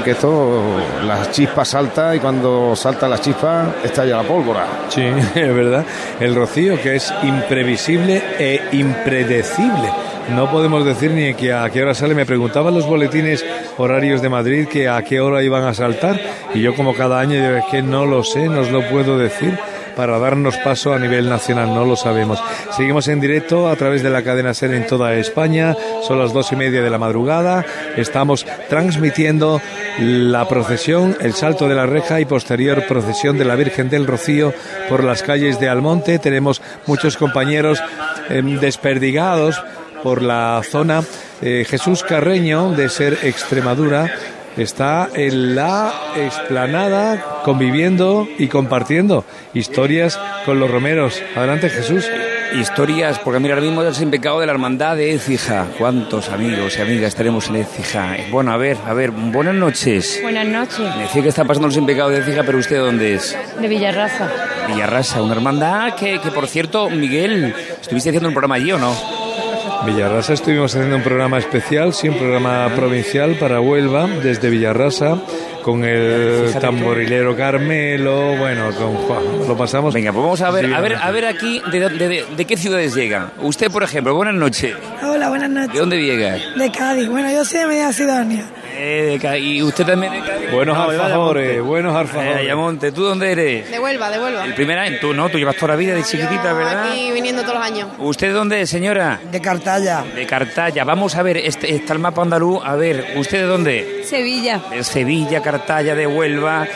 Que esto, las chispas salta y cuando salta la chispa estalla la pólvora. Sí, es verdad. El rocío que es imprevisible e impredecible. No podemos decir ni que a qué hora sale. Me preguntaban los boletines horarios de Madrid que a qué hora iban a saltar y yo como cada año es que no lo sé, no os lo puedo decir para darnos paso a nivel nacional, no lo sabemos. Seguimos en directo a través de la cadena SER en toda España, son las dos y media de la madrugada, estamos transmitiendo la procesión, el salto de la reja y posterior procesión de la Virgen del Rocío por las calles de Almonte. Tenemos muchos compañeros em, desperdigados por la zona. Eh, Jesús Carreño, de Ser Extremadura, está en la explanada conviviendo y compartiendo historias con los romeros. Adelante Jesús. Historias, porque mira, ahora mismo es el pecado de la hermandad de Écija. ¿Cuántos amigos y amigas tenemos en Écija? Bueno, a ver, a ver, buenas noches. Buenas noches. Me decía que está pasando el sin pecado de Écija, pero ¿usted dónde es? De Villarraza. Villarraza, una hermandad que, que por cierto, Miguel, ¿estuviste haciendo un programa allí o no? Villarrasa estuvimos haciendo un programa especial, sí, un programa provincial para Huelva, desde Villarrasa, con el tamborilero Carmelo, bueno, con Juan, lo pasamos. Venga, pues vamos a ver, a ver, a ver aquí de, de- de qué ciudades llega. Usted, por ejemplo, buenas noches. Hola, buenas noches. ¿De dónde llega? De Cádiz. Bueno, yo soy de Medina Sidonia. Eh, de ¿Y usted también de Cádiz? Buenos No, de alfajores, buenos Eh, alfajores. Ayamonte, ¿tú dónde eres? De Huelva, de Huelva. El primer año, tú no, tú llevas toda la vida de chiquitita, Yo ¿verdad? Aquí viniendo todos los años. ¿Usted dónde es, señora? De Cartaya. De Cartaya. Vamos a ver, este, está el mapa andaluz. A ver, ¿usted de dónde? Sevilla. De Sevilla, Cartaya, de Huelva.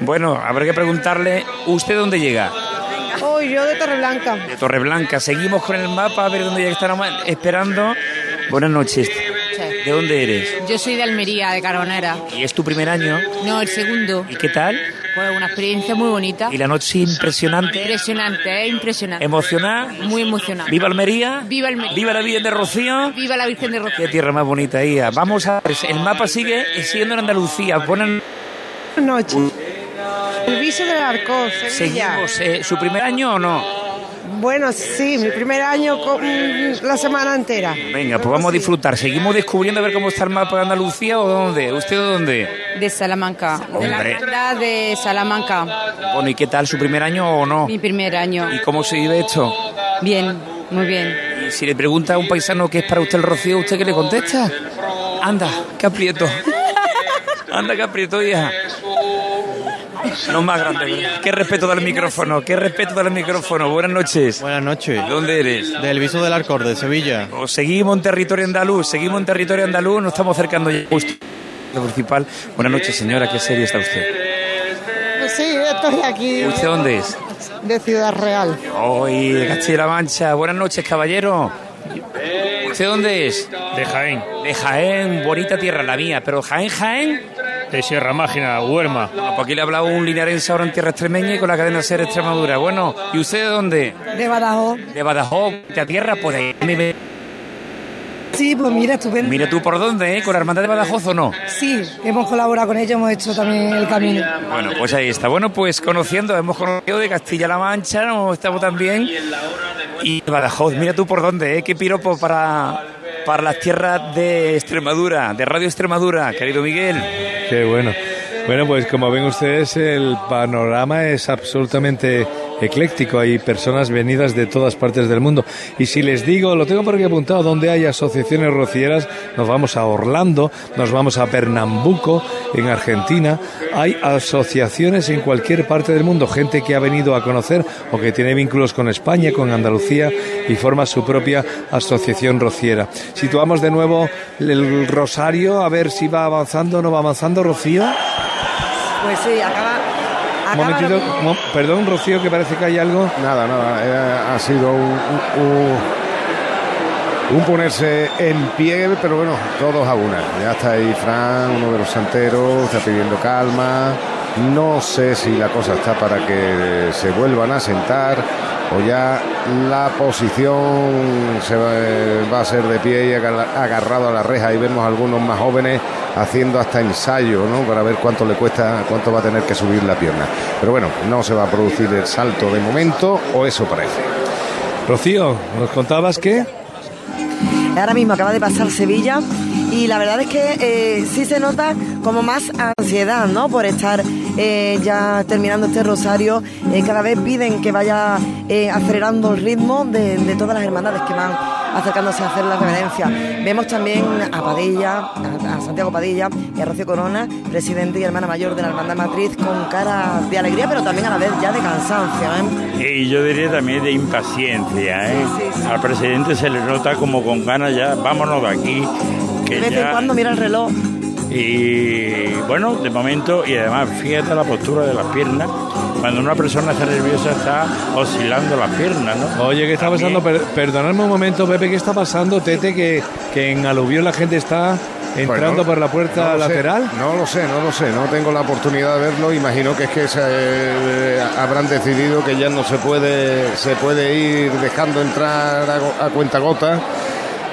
Bueno, habrá que preguntarle, ¿usted de dónde llega? Oh, yo de Torreblanca. De Torreblanca. Seguimos con el mapa, a ver dónde ya están esperando. Buenas noches. ¿De dónde eres? Yo soy de Almería, de Carbonera. ¿Y es tu primer año? No, el segundo. ¿Y qué tal? Pues una experiencia muy bonita. ¿Y la noche impresionante? Impresionante, ¿eh? Impresionante. ¿Emocionada? Muy emocionante. ¿Viva Almería? Viva Almería. ¿Viva la Virgen de Rocío? Viva la Virgen de Rocío. Qué tierra más bonita, Ia. Vamos a ver, el mapa sigue siendo en Andalucía. Buenas Buenas noches. El viso del Arcos, Sevilla. Seguimos. eh, ¿Su primer año o no? Bueno, sí, mi primer año con la semana entera. Venga, pues vamos a disfrutar. Seguimos descubriendo a ver cómo está el mapa de Andalucía o dónde. ¿Usted dónde? De Salamanca. De la Hombre. hermandad de Salamanca. Bueno, ¿y qué tal su primer año o no? Mi primer año. ¿Y cómo se vive esto? Bien, muy bien. Y si le pregunta a un paisano qué es para usted el rocío, ¿usted qué le contesta? Anda, qué aprieto. Anda, qué aprieto, hija. No más grande, ¿verdad? Qué respeto del micrófono, qué respeto del micrófono. Buenas noches. Buenas noches. ¿Dónde eres? Del Viso del Arcor, de Sevilla. O seguimos en territorio andaluz, seguimos en territorio andaluz, nos estamos acercando ya justo lo principal. Buenas noches, señora, ¿qué serie está usted? Sí, estoy aquí. ¿Usted dónde es? De Ciudad Real. Hoy de Castilla-La Mancha. Buenas noches, caballero. ¿Usted dónde es? De Jaén, De Jaén, bonita tierra la mía, pero Jaén, Jaén. De Sierra Mágina, Huerma, Ah, pues aquí le ha hablado un linarense ahora en tierra extremeña y con la cadena Ser Extremadura. Bueno, ¿y usted de dónde? De Badajoz. De Badajoz, de tierra, pues de ahí me ve. Sí, pues mira, estupendo. Mira tú por dónde, ¿eh? ¿Con la hermandad de Badajoz o no? Sí, hemos colaborado con ellos, hemos hecho también el camino. Bueno, pues ahí está. Bueno, pues conociendo, hemos conocido de Castilla-La Mancha, ¿no? estamos también. Y Badajoz, mira tú por dónde, ¿eh? Qué piropo para, para las tierras de Extremadura, de Radio Extremadura, querido Miguel. Qué bueno. Bueno, pues como ven ustedes, el panorama es absolutamente ecléctico. Hay personas venidas de todas partes del mundo. Y si les digo, lo tengo por aquí apuntado, donde hay asociaciones rocieras, nos vamos a Orlando, nos vamos a Pernambuco, en Argentina. Hay asociaciones en cualquier parte del mundo, gente que ha venido a conocer o que tiene vínculos con España, con Andalucía y forma su propia asociación rociera. Situamos de nuevo el rosario, a ver si va avanzando o no va avanzando, Rocío. Pues sí, acaba. Un momentito, mo- perdón, Rocío, que parece que hay algo. Nada, nada, eh, ha sido un, un- un ponerse en pie, pero bueno, todos a una. Ya está ahí Fran, uno de los santeros, está pidiendo calma. No sé si la cosa está para que se vuelvan a sentar o ya la posición se va, va a ser de pie y agarra- agarrado a la reja y vemos a algunos más jóvenes haciendo hasta ensayo, ¿no? Para ver cuánto le cuesta, cuánto va a tener que subir la pierna. Pero bueno, no se va a producir el salto de momento, o eso parece. Rocío, ¿nos contabas qué? Ahora mismo acaba de pasar Sevilla y la verdad es que eh, sí se nota como más ansiedad, ¿no? Por estar eh, ya terminando este rosario. Eh, cada vez piden que vaya acelerando el ritmo de, de todas las hermandades que van acercándose a hacer la reverencia. Vemos también a Padilla, a, a Santiago Padilla y a Rocío Corona, presidente y hermana mayor de la Hermandad Matriz, con cara de alegría, pero también a la vez ya de cansancio. Y yo diría también de impaciencia. ¿eh? Al presidente se le nota como con ganas ya, vámonos de aquí. De vez en cuando mira el reloj. Y bueno, de momento, y además fíjate la postura de las piernas. Cuando una persona está nerviosa está oscilando las piernas, ¿no? Oye, ¿qué está pasando? Per- perdonadme un momento, Pepe, ¿qué está pasando, Tete? Que, que en Aluvión la gente está entrando Pues no- por la puerta no lo sé, lateral. no lo sé, no lo sé, no tengo la oportunidad de verlo. Imagino que es que se, eh, habrán decidido que ya no se puede, se puede ir dejando entrar a cuenta gota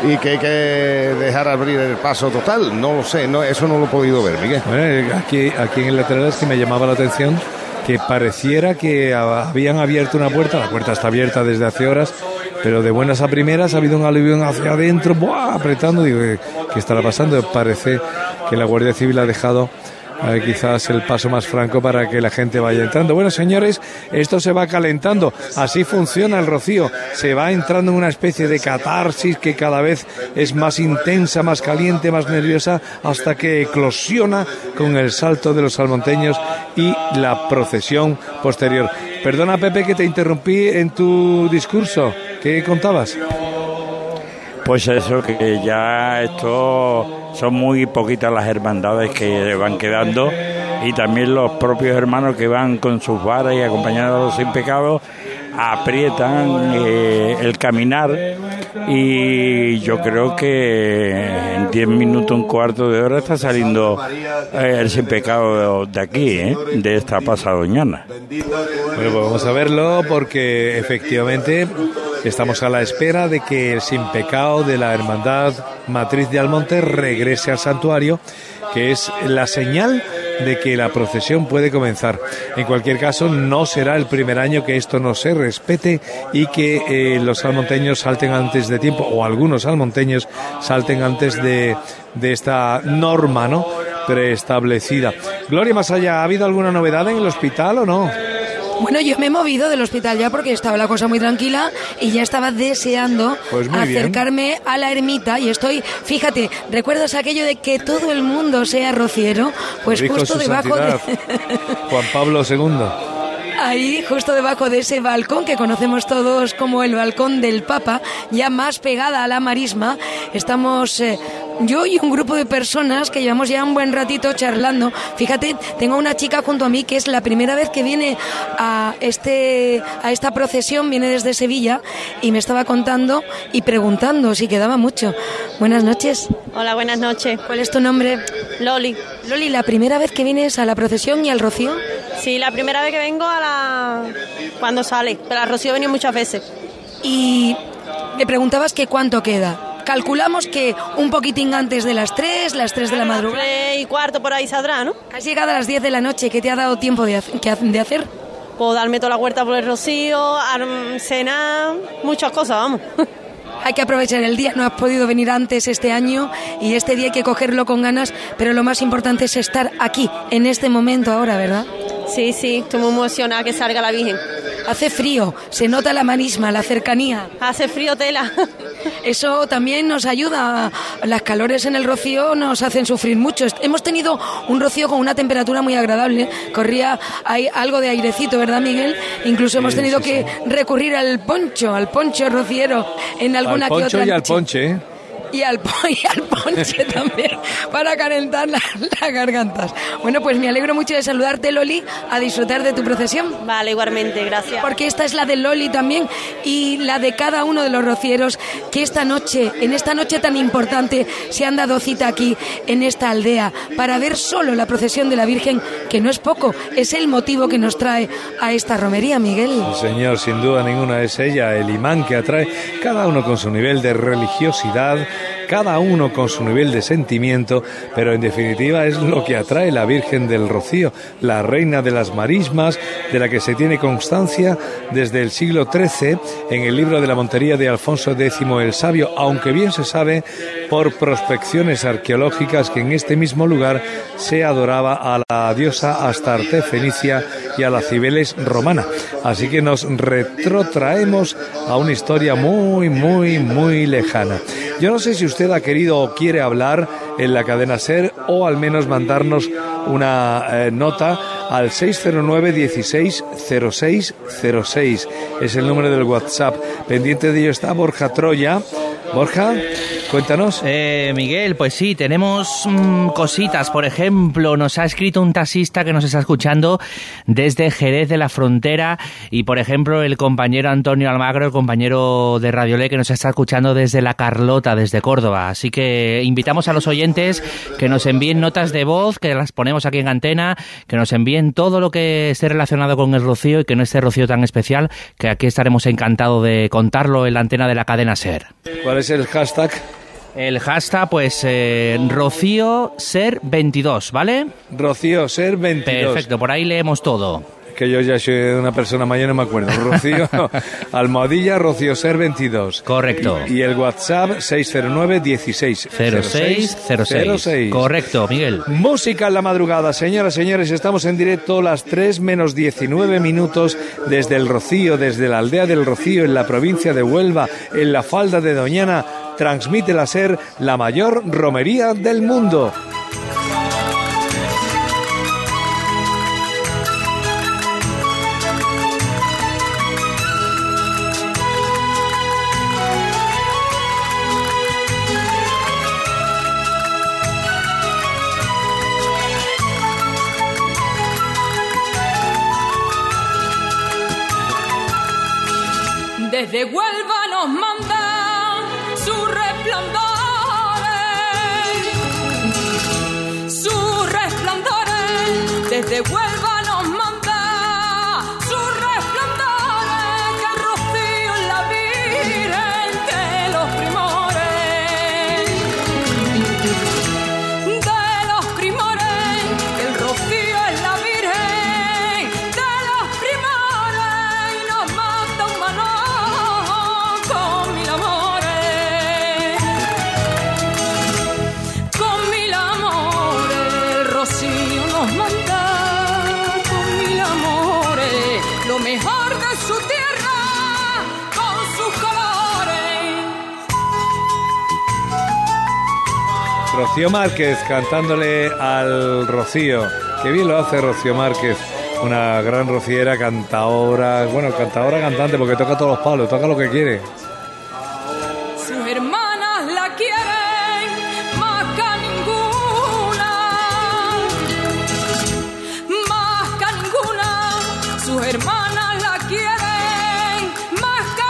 y que hay que dejar abrir el paso total. No lo sé, no, eso no lo he podido ver, Miguel. Bueno, eh, aquí, aquí en el lateral es que me llamaba la atención que pareciera que habían abierto una puerta, la puerta está abierta desde hace horas, pero de buenas a primeras ha habido un aluvión hacia adentro, ¡buah! apretando, digo, ¿qué, qué estará pasando? Parece que la Guardia Civil ha dejado quizás el paso más franco para que la gente vaya entrando. Bueno, señores, esto se va calentando. Así funciona el rocío. Se va entrando en una especie de catarsis que cada vez es más intensa, más caliente, más nerviosa, hasta que eclosiona con el salto de los salmonteños y la procesión posterior. Perdona, Pepe, que te interrumpí en tu discurso. ¿Qué contabas? Pues eso, que ya esto son muy poquitas las hermandades que van quedando y también los propios hermanos que van con sus varas y acompañados sin pecado aprietan eh, el caminar y yo creo que en 10 minutos, un cuarto de hora está saliendo eh, el sin pecado de aquí, ¿eh? de esta pasadoñana. Bueno, pues vamos a verlo porque efectivamente estamos a la espera de que el sin pecado de la Hermandad Matriz de Almonte regrese al santuario, que es la señal de que la procesión puede comenzar. En cualquier caso, no será el primer año que esto no se respete y que eh, los salmonteños salten antes de tiempo, o algunos salmonteños salten antes de, de esta norma, ¿no? preestablecida. Gloria, más allá, ¿ha habido alguna novedad en el hospital o no? Bueno, yo me he movido del hospital ya porque estaba la cosa muy tranquila y ya estaba deseando Pues bien. acercarme a la ermita y estoy, fíjate, ¿recuerdas aquello de que todo el mundo sea rociero? Pues justo debajo de... Juan Pablo II. Ahí, justo debajo de ese balcón que conocemos todos como el balcón del Papa, ya más pegada a la marisma, estamos eh, yo y un grupo de personas que llevamos ya un buen ratito charlando. Fíjate, tengo una chica junto a mí que es la primera vez que viene a este a esta procesión, viene desde Sevilla y me estaba contando y preguntando si quedaba mucho. Buenas noches. Hola, buenas noches. ¿Cuál es tu nombre? Loli. Loli, ¿la primera vez que vienes a la procesión y al rocío? Sí, la primera vez que vengo a la... cuando sale, pero a Rocío he venido muchas veces. Y me preguntabas que cuánto queda. Calculamos que un poquitín antes de las 3, las 3 de la madrugada. Y cuarto por ahí saldrá, ¿no? Has llegado a las 10 de la noche, ¿qué te ha dado tiempo de, de hacer? Puedo darme toda la huerta por el Rocío, cenar, muchas cosas, vamos. Hay que aprovechar el día, no has podido venir antes este año y este día hay que cogerlo con ganas, pero lo más importante es estar aquí, en este momento ahora, ¿verdad? Sí, sí, estoy muy emocionada que salga la Virgen. Hace frío, se nota la marisma, la cercanía. Hace frío tela. Eso también nos ayuda. Las calores en el rocío nos hacen sufrir mucho. Hemos tenido un rocío con una temperatura muy agradable. Corría hay algo de airecito, ¿verdad, Miguel? Incluso hemos tenido sí, que recurrir al poncho, al poncho rociero en alguna al que poncho otra y al noche. ponche, ¿eh? Y al, y al ponche también, para calentar la- las gargantas. Bueno, pues me alegro mucho de saludarte, Loli, a disfrutar de tu procesión. Vale, igualmente, gracias. Porque esta es la de Loli también y la de cada uno de los rocieros que esta noche, en esta noche tan importante, se han dado cita aquí en esta aldea para ver solo la procesión de la Virgen, que no es poco, es el motivo que nos trae a esta romería, Miguel. Sí, señor, sin duda ninguna es ella el imán que atrae cada uno con su nivel de religiosidad, cada uno con su nivel de sentimiento, pero en definitiva es lo que atrae la Virgen del Rocío, la reina de las marismas, de la que se tiene constancia desde el siglo XIII en el libro de la Montería de Alfonso X el Sabio, aunque bien se sabe por prospecciones arqueológicas que en este mismo lugar se adoraba a la diosa Astarte fenicia y a la Cibeles romana. Así que nos retrotraemos a una historia muy, muy, muy lejana. Yo no sé si usted ha querido o quiere hablar en la cadena SER o al menos mandarnos una eh, nota al 609 16 06 06. Es el número del WhatsApp. Pendiente de ello está Borja Troya. Borja, cuéntanos. Eh, Miguel, pues sí, tenemos mm, cositas. Por ejemplo, nos ha escrito un taxista que nos está escuchando desde Jerez de la Frontera y, por ejemplo, el compañero Antonio Almagro, el compañero de Radio Le, que nos está escuchando desde La Carlota, desde Córdoba. Así que invitamos a los oyentes que nos envíen notas de voz, que las ponemos aquí en antena, que nos envíen todo lo que esté relacionado con el rocío y que no esté rocío tan especial, que aquí estaremos encantados de contarlo en la antena de la cadena SER. ¿Cuál es el hashtag? El hashtag, pues, eh, Rocío Ser 22, ¿vale? Rocío Ser 22. Perfecto, por ahí leemos todo. Que yo ya soy una persona mayor, no me acuerdo. Rocío, Almohadilla, Rocío Ser 22. Correcto. Y, y el WhatsApp 609 16 0606. Correcto, Miguel. Música en la madrugada, señoras, señores, estamos en directo las 3 menos 19 minutos desde el Rocío, desde la aldea del Rocío, en la provincia de Huelva, en la falda de Doñana. Transmite la SER, la mayor romería del mundo. Rocío Márquez cantándole al Rocío. Qué bien lo hace Rocío Márquez. Una gran rociera, cantadora, bueno, cantadora, cantante, porque toca todos los palos, toca lo que quiere. Sus hermanas la quieren más que a ninguna, más que a ninguna. Sus hermanas la quieren más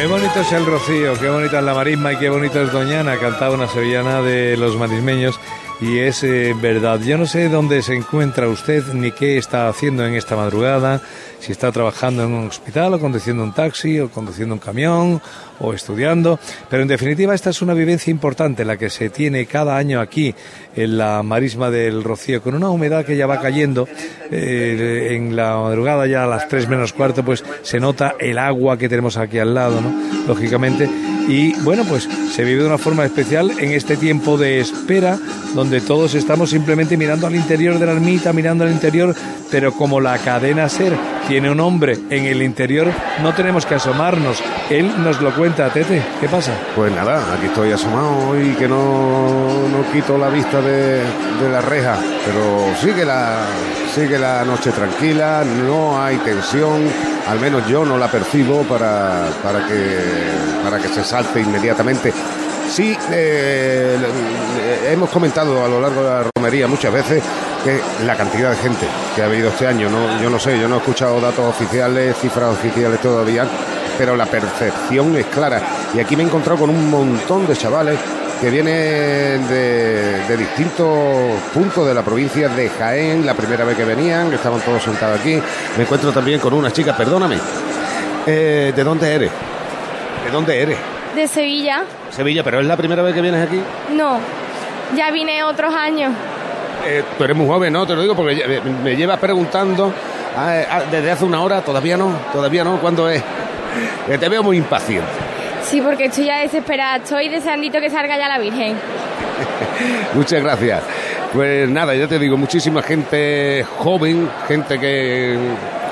Qué bonito es el Rocío, qué bonita es la marisma y qué bonito es Doñana, cantaba una sevillana de los marismeños y es eh, verdad. Yo no sé dónde se encuentra usted ni qué está haciendo en esta madrugada, si está trabajando en un hospital o conduciendo un taxi o conduciendo un camión o estudiando, pero en definitiva esta es una vivencia importante la que se tiene cada año aquí en la marisma del Rocío con una humedad que ya va cayendo eh, en la madrugada ya a las 3 menos cuarto pues se nota el agua que tenemos aquí al lado. Lógicamente y bueno pues se vive de una forma especial en este tiempo de espera donde todos estamos simplemente mirando al interior de la ermita, mirando al interior, pero como la cadena SER tiene un hombre en el interior, no tenemos que asomarnos. Él nos lo cuenta, Tete. ¿Qué pasa? Pues nada, aquí estoy asomado y que no, no quito la vista de, de la reja, pero sigue la, sigue la noche tranquila, no hay tensión, al menos yo no la percibo para, para, que, para que se salte inmediatamente. Sí, eh, hemos comentado a lo largo de la romería muchas veces que la cantidad de gente que ha habido este año, no, yo no sé, yo no he escuchado datos oficiales, cifras oficiales todavía, pero la percepción es clara. Y aquí me he encontrado con un montón de chavales que vienen de, de distintos puntos de la provincia de Jaén, la primera vez que venían, que estaban todos sentados aquí. Me encuentro también con una chica, perdóname, eh, ¿de dónde eres? ¿De dónde eres? De Sevilla. Sevilla, pero es la primera vez que vienes aquí. No, ya vine otros años. Eh, tú eres muy joven, ¿no? Te lo digo porque lle- me, llevas preguntando ah, ah, desde hace una hora, todavía no, todavía no, ¿cuándo es? Eh, te veo muy impaciente. Sí, porque estoy ya desesperada. Estoy deseandito que salga ya la Virgen. Muchas gracias. Pues nada, ya te digo, muchísima gente joven, gente que,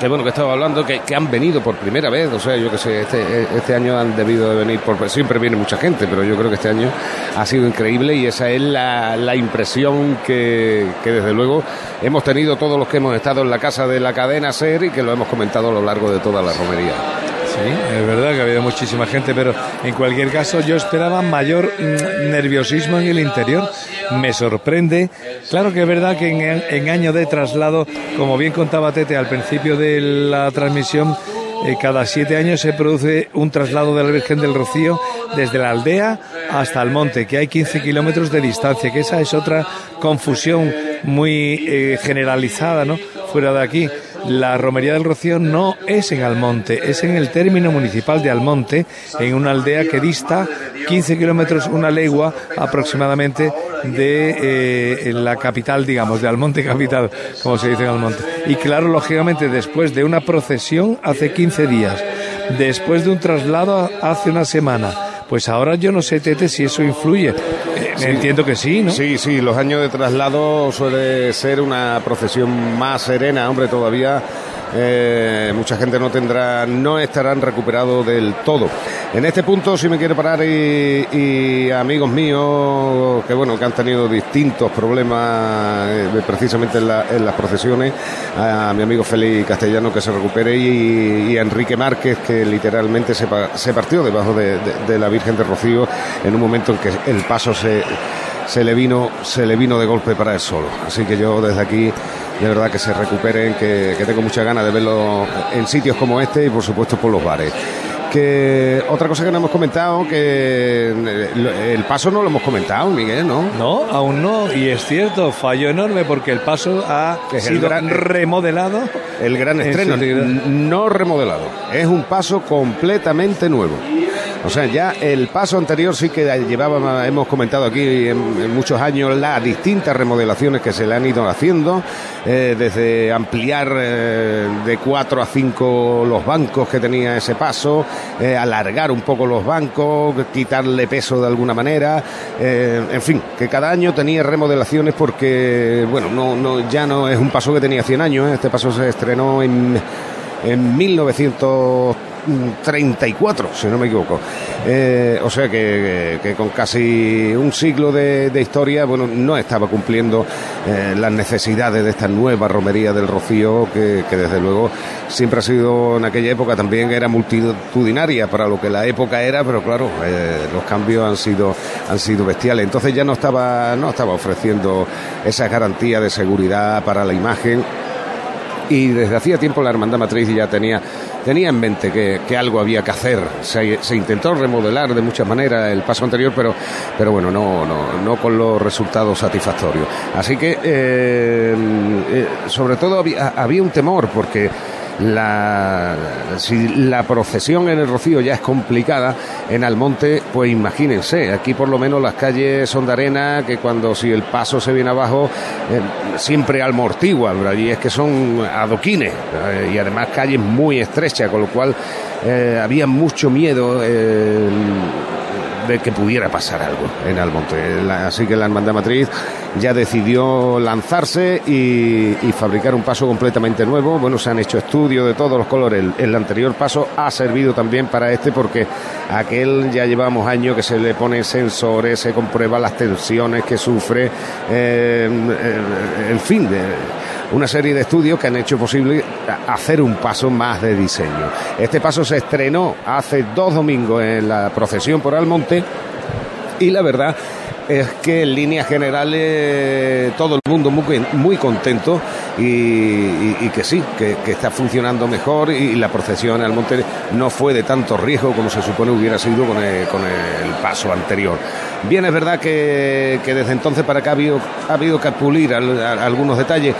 bueno, que estaba hablando, que, han venido por primera vez, o sea, yo que sé, este, este año han debido de venir, por, siempre viene mucha gente, pero yo creo que este año ha sido increíble y esa es la, la impresión que desde luego hemos tenido todos los que hemos estado en la casa de la cadena SER y que lo hemos comentado a lo largo de toda la romería. Es verdad que ha habido muchísima gente, pero en cualquier caso yo esperaba mayor mm, nerviosismo en el interior. Me sorprende. Claro que es verdad que en, en año de traslado, como bien contaba Tete al principio de la transmisión, eh, cada siete años se produce un traslado de la Virgen del Rocío desde la aldea hasta el monte, que hay 15 kilómetros de distancia, que esa es otra confusión muy eh, generalizada, ¿no? Fuera de aquí. La romería del Rocío no es en Almonte, es en el término municipal de Almonte, en una aldea que dista 15 kilómetros, una legua aproximadamente de eh, la capital, digamos, de Almonte capital, como se dice en Almonte. Y claro, lógicamente, después de una procesión hace 15 días, después de un traslado hace una semana, pues ahora yo no sé, Tete, si eso influye. Eh, Sí. Entiendo que sí, ¿no? Sí, sí, los años de traslado suele ser una procesión más serena, hombre, todavía eh, mucha gente no tendrá, no estarán recuperados del todo. En este punto, si me quiere parar y, amigos míos que bueno, que han tenido distintos problemas eh, precisamente en, la- en las procesiones, a mi amigo Félix Castellano que se recupere y, a Enrique Márquez que literalmente se, pa- se partió debajo de, de- de la Virgen de Rocío en un momento en que el paso se se le vino se le vino de golpe para él solo. Así que yo desde aquí de verdad que se recuperen que, que tengo muchas ganas de verlo en sitios como este y por supuesto por los bares que otra cosa que no hemos comentado que eh, el paso no lo hemos comentado Miguel no No, aún no, y es cierto, fallo enorme porque el paso ha el sido gran- remodelado. el gran En estreno no remodelado es un paso completamente nuevo o sea, ya el paso anterior sí que llevaba, hemos comentado aquí en, muchos años las distintas remodelaciones que se le han ido haciendo, eh, desde ampliar eh, de cuatro a cinco los bancos que tenía ese paso, eh, alargar un poco los bancos, quitarle peso de alguna manera, en fin, que cada año tenía remodelaciones porque, bueno, no, no, ya no es un paso que tenía 100 años, este paso se estrenó en, en 1934, si no me equivoco. Eh, o sea que, con casi un siglo de, historia, bueno, no estaba cumpliendo eh, las necesidades de esta nueva romería del Rocío, que, que desde luego siempre ha sido en aquella época también era multitudinaria para lo que la época era, pero claro, eh, los cambios han sido han sido bestiales. Entonces ya no estaba no estaba ofreciendo esa garantía de seguridad para la imagen y desde hacía tiempo la Hermandad Matriz ya tenía, tenía en mente que, que algo había que hacer. Se, se intentó remodelar de muchas maneras el paso anterior, pero, pero bueno, no, no, no con los resultados satisfactorios. Así que, eh, eh, sobre todo, había, había un temor porque la, si la procesión en el Rocío ya es complicada, en Almonte, pues imagínense, aquí por lo menos las calles son de arena, que cuando si el paso se viene abajo, eh, siempre amortigua, pero allí es que son adoquines eh, y además calles muy estrechas, con lo cual eh, había mucho miedo. Eh, de que pudiera pasar algo en Almonte. Así que la Hermandad Matriz ya decidió lanzarse y, fabricar un paso completamente nuevo. Bueno, se han hecho estudios de todos los colores. El, anterior paso ha servido también para este porque aquel ya llevamos años que se le pone sensores, se comprueba las tensiones que sufre, eh, eh, en fin, de- una serie de estudios que han hecho posible hacer un paso más de diseño. Este paso se estrenó hace dos domingos en la procesión por Almonte y la verdad es que en líneas generales todo el mundo muy, muy contento y, que sí, que, está funcionando mejor y, la procesión al monte no fue de tanto riesgo como se supone hubiera sido con el, con el paso anterior. Bien, es verdad que, que desde entonces para acá ha habido, ha habido que pulir algunos detalles.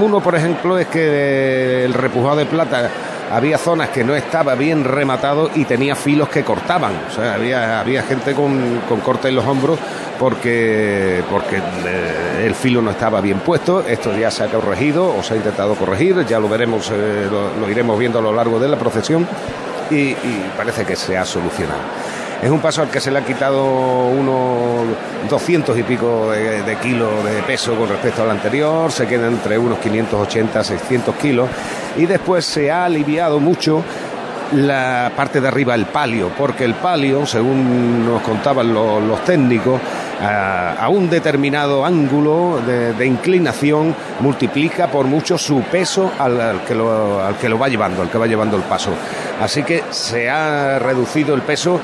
Uno, por ejemplo, es que el repujado de plata había zonas que no estaba bien rematado y tenía filos que cortaban. O sea, había, había gente con, con corte en los hombros porque, porque eh, el filo no estaba bien puesto. Esto ya se ha corregido o se ha intentado corregir. Ya lo veremos, eh, lo, iremos viendo a lo largo de la procesión y parece que se ha solucionado. Es un paso al que se le ha quitado unos 200 y pico de, kilos de peso con respecto al anterior, se queda entre unos 580 600 kilos y después se ha aliviado mucho la parte de arriba, el palio, porque el palio, según nos contaban los, técnicos, a, un determinado ángulo de, inclinación multiplica por mucho su peso al que lo, al que lo va llevando, al que va llevando el paso. Así que se ha reducido el peso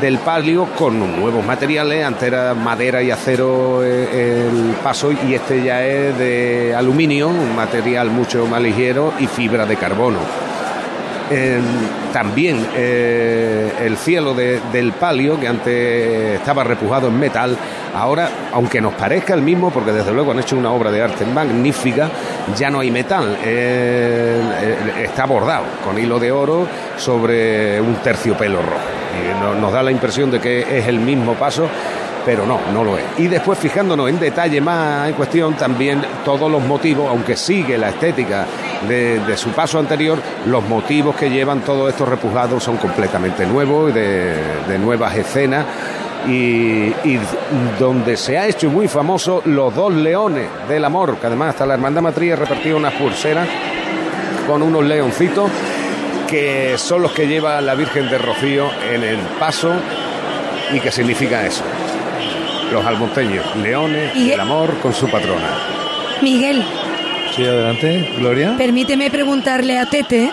del palio con nuevos materiales, antes era madera y acero eh, el paso y este ya es de aluminio, un material mucho más ligero y fibra de carbono. Eh, también eh, el cielo de- del palio, que antes estaba repujado en metal, ahora, aunque nos parezca el mismo, porque desde luego han hecho una obra de arte magnífica, ya no hay metal, eh, está bordado con hilo de oro sobre un terciopelo rojo. No- nos da la impresión de que es el mismo paso pero no, no lo es. Y después fijándonos en detalle más en cuestión, también todos los motivos, aunque sigue la estética de, su paso anterior, los motivos que llevan todos estos repujados son completamente nuevos, de, de nuevas escenas. Y, donde se ha hecho muy famoso los dos leones del amor, que además hasta la Hermandad Matriz ha repartido unas pulseras con unos leoncitos que son los que lleva la Virgen de Rocío en el paso y que significa eso. Los almonteños, leones, Y- el amor con su patrona. Miguel, Sí, adelante, Gloria. permíteme preguntarle a Tete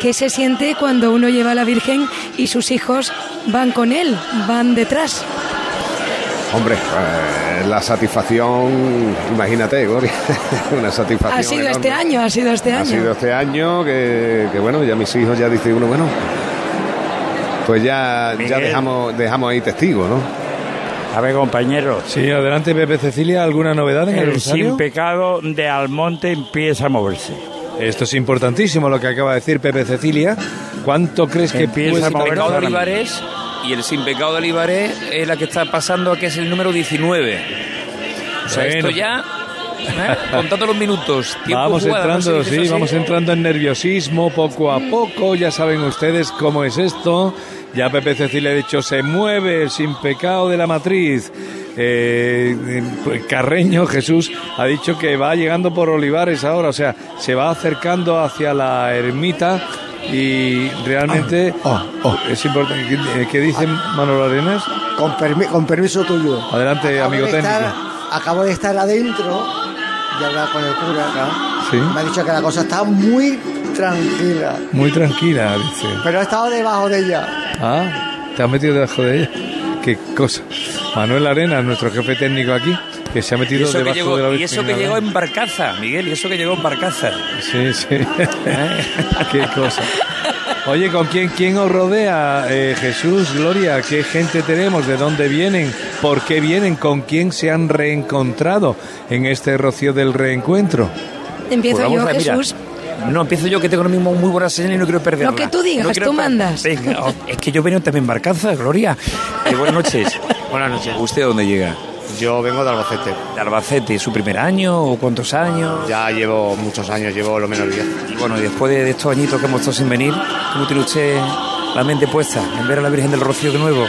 qué se siente cuando uno lleva a la Virgen y sus hijos van con él, van detrás. Hombre, eh, la satisfacción, imagínate, Gloria, una satisfacción. Ha sido este año, ha sido este Ha año. sido este año que, que, bueno, ya mis hijos ya dicen uno, bueno, pues ya, ya dejamos, dejamos ahí testigos, ¿no? A ver, compañeros. Sí, adelante, Pepe Cecilia, ¿alguna novedad en el, El Rosario? sin pecado de Almonte empieza a moverse. Esto es importantísimo lo que acaba de decir Pepe Cecilia. ¿Cuánto crees que Empieza a mover pecado de ahora mismo. Olivares y el sin pecado de Olivares es la que está pasando que es el número 19. O sea, Bueno. esto ya, ¿eh? contando los minutos, tiempo Vamos jugada, ¿no se entrando, sí, vamos entrando en nerviosismo poco a poco. Ya saben ustedes cómo es esto. Ya Pepe Cecilia ha dicho, se mueve el sin pecado de la matriz. Eh, eh, Carreño Jesús ha dicho que va llegando por Olivares ahora, o sea, se va acercando hacia la ermita y realmente es importante. ¿Qué- ¿Qué dice Manuel Arenas? Con, permi- con permiso tuyo. Adelante, Acabo amigo técnico. estar- acabo de estar adentro y hablar con el cura acá. Sí. Me ha dicho que la cosa está muy tranquila. Muy tranquila, dice. Pero he estado debajo de ella. Ah, te has metido debajo de ella. Qué cosa. Manuel Arena, nuestro jefe técnico aquí, que se ha metido eso, debajo llegó, de la y eso que llegó en Barcaza, Miguel, y eso que llegó en Barcaza. Sí, sí. Qué cosa. Oye, ¿con quién, quién os rodea? Eh, Jesús, Gloria, ¿qué gente tenemos? ¿De dónde vienen? ¿Por qué vienen? ¿Con quién se han reencontrado en este rocío del reencuentro? Empiezo Pues yo, a ver, mira, Jesús. No, empiezo yo que tengo ahora mismo muy buena señal y no quiero perderla. Lo que tú digas, No quiero tú mandas. Venga, oh, es que yo vengo también en Barcaza, Gloria. Eh, buenas noches. Buenas noches. ¿Usted dónde llega? Yo vengo de Albacete. ¿De Albacete? ¿Su primer año o cuántos años? Ya llevo muchos años, llevo lo menos 10. Y bueno, y después de, de estos añitos que hemos estado sin venir, ¿cómo tiene usted la mente puesta en ver a la Virgen del Rocío de nuevo?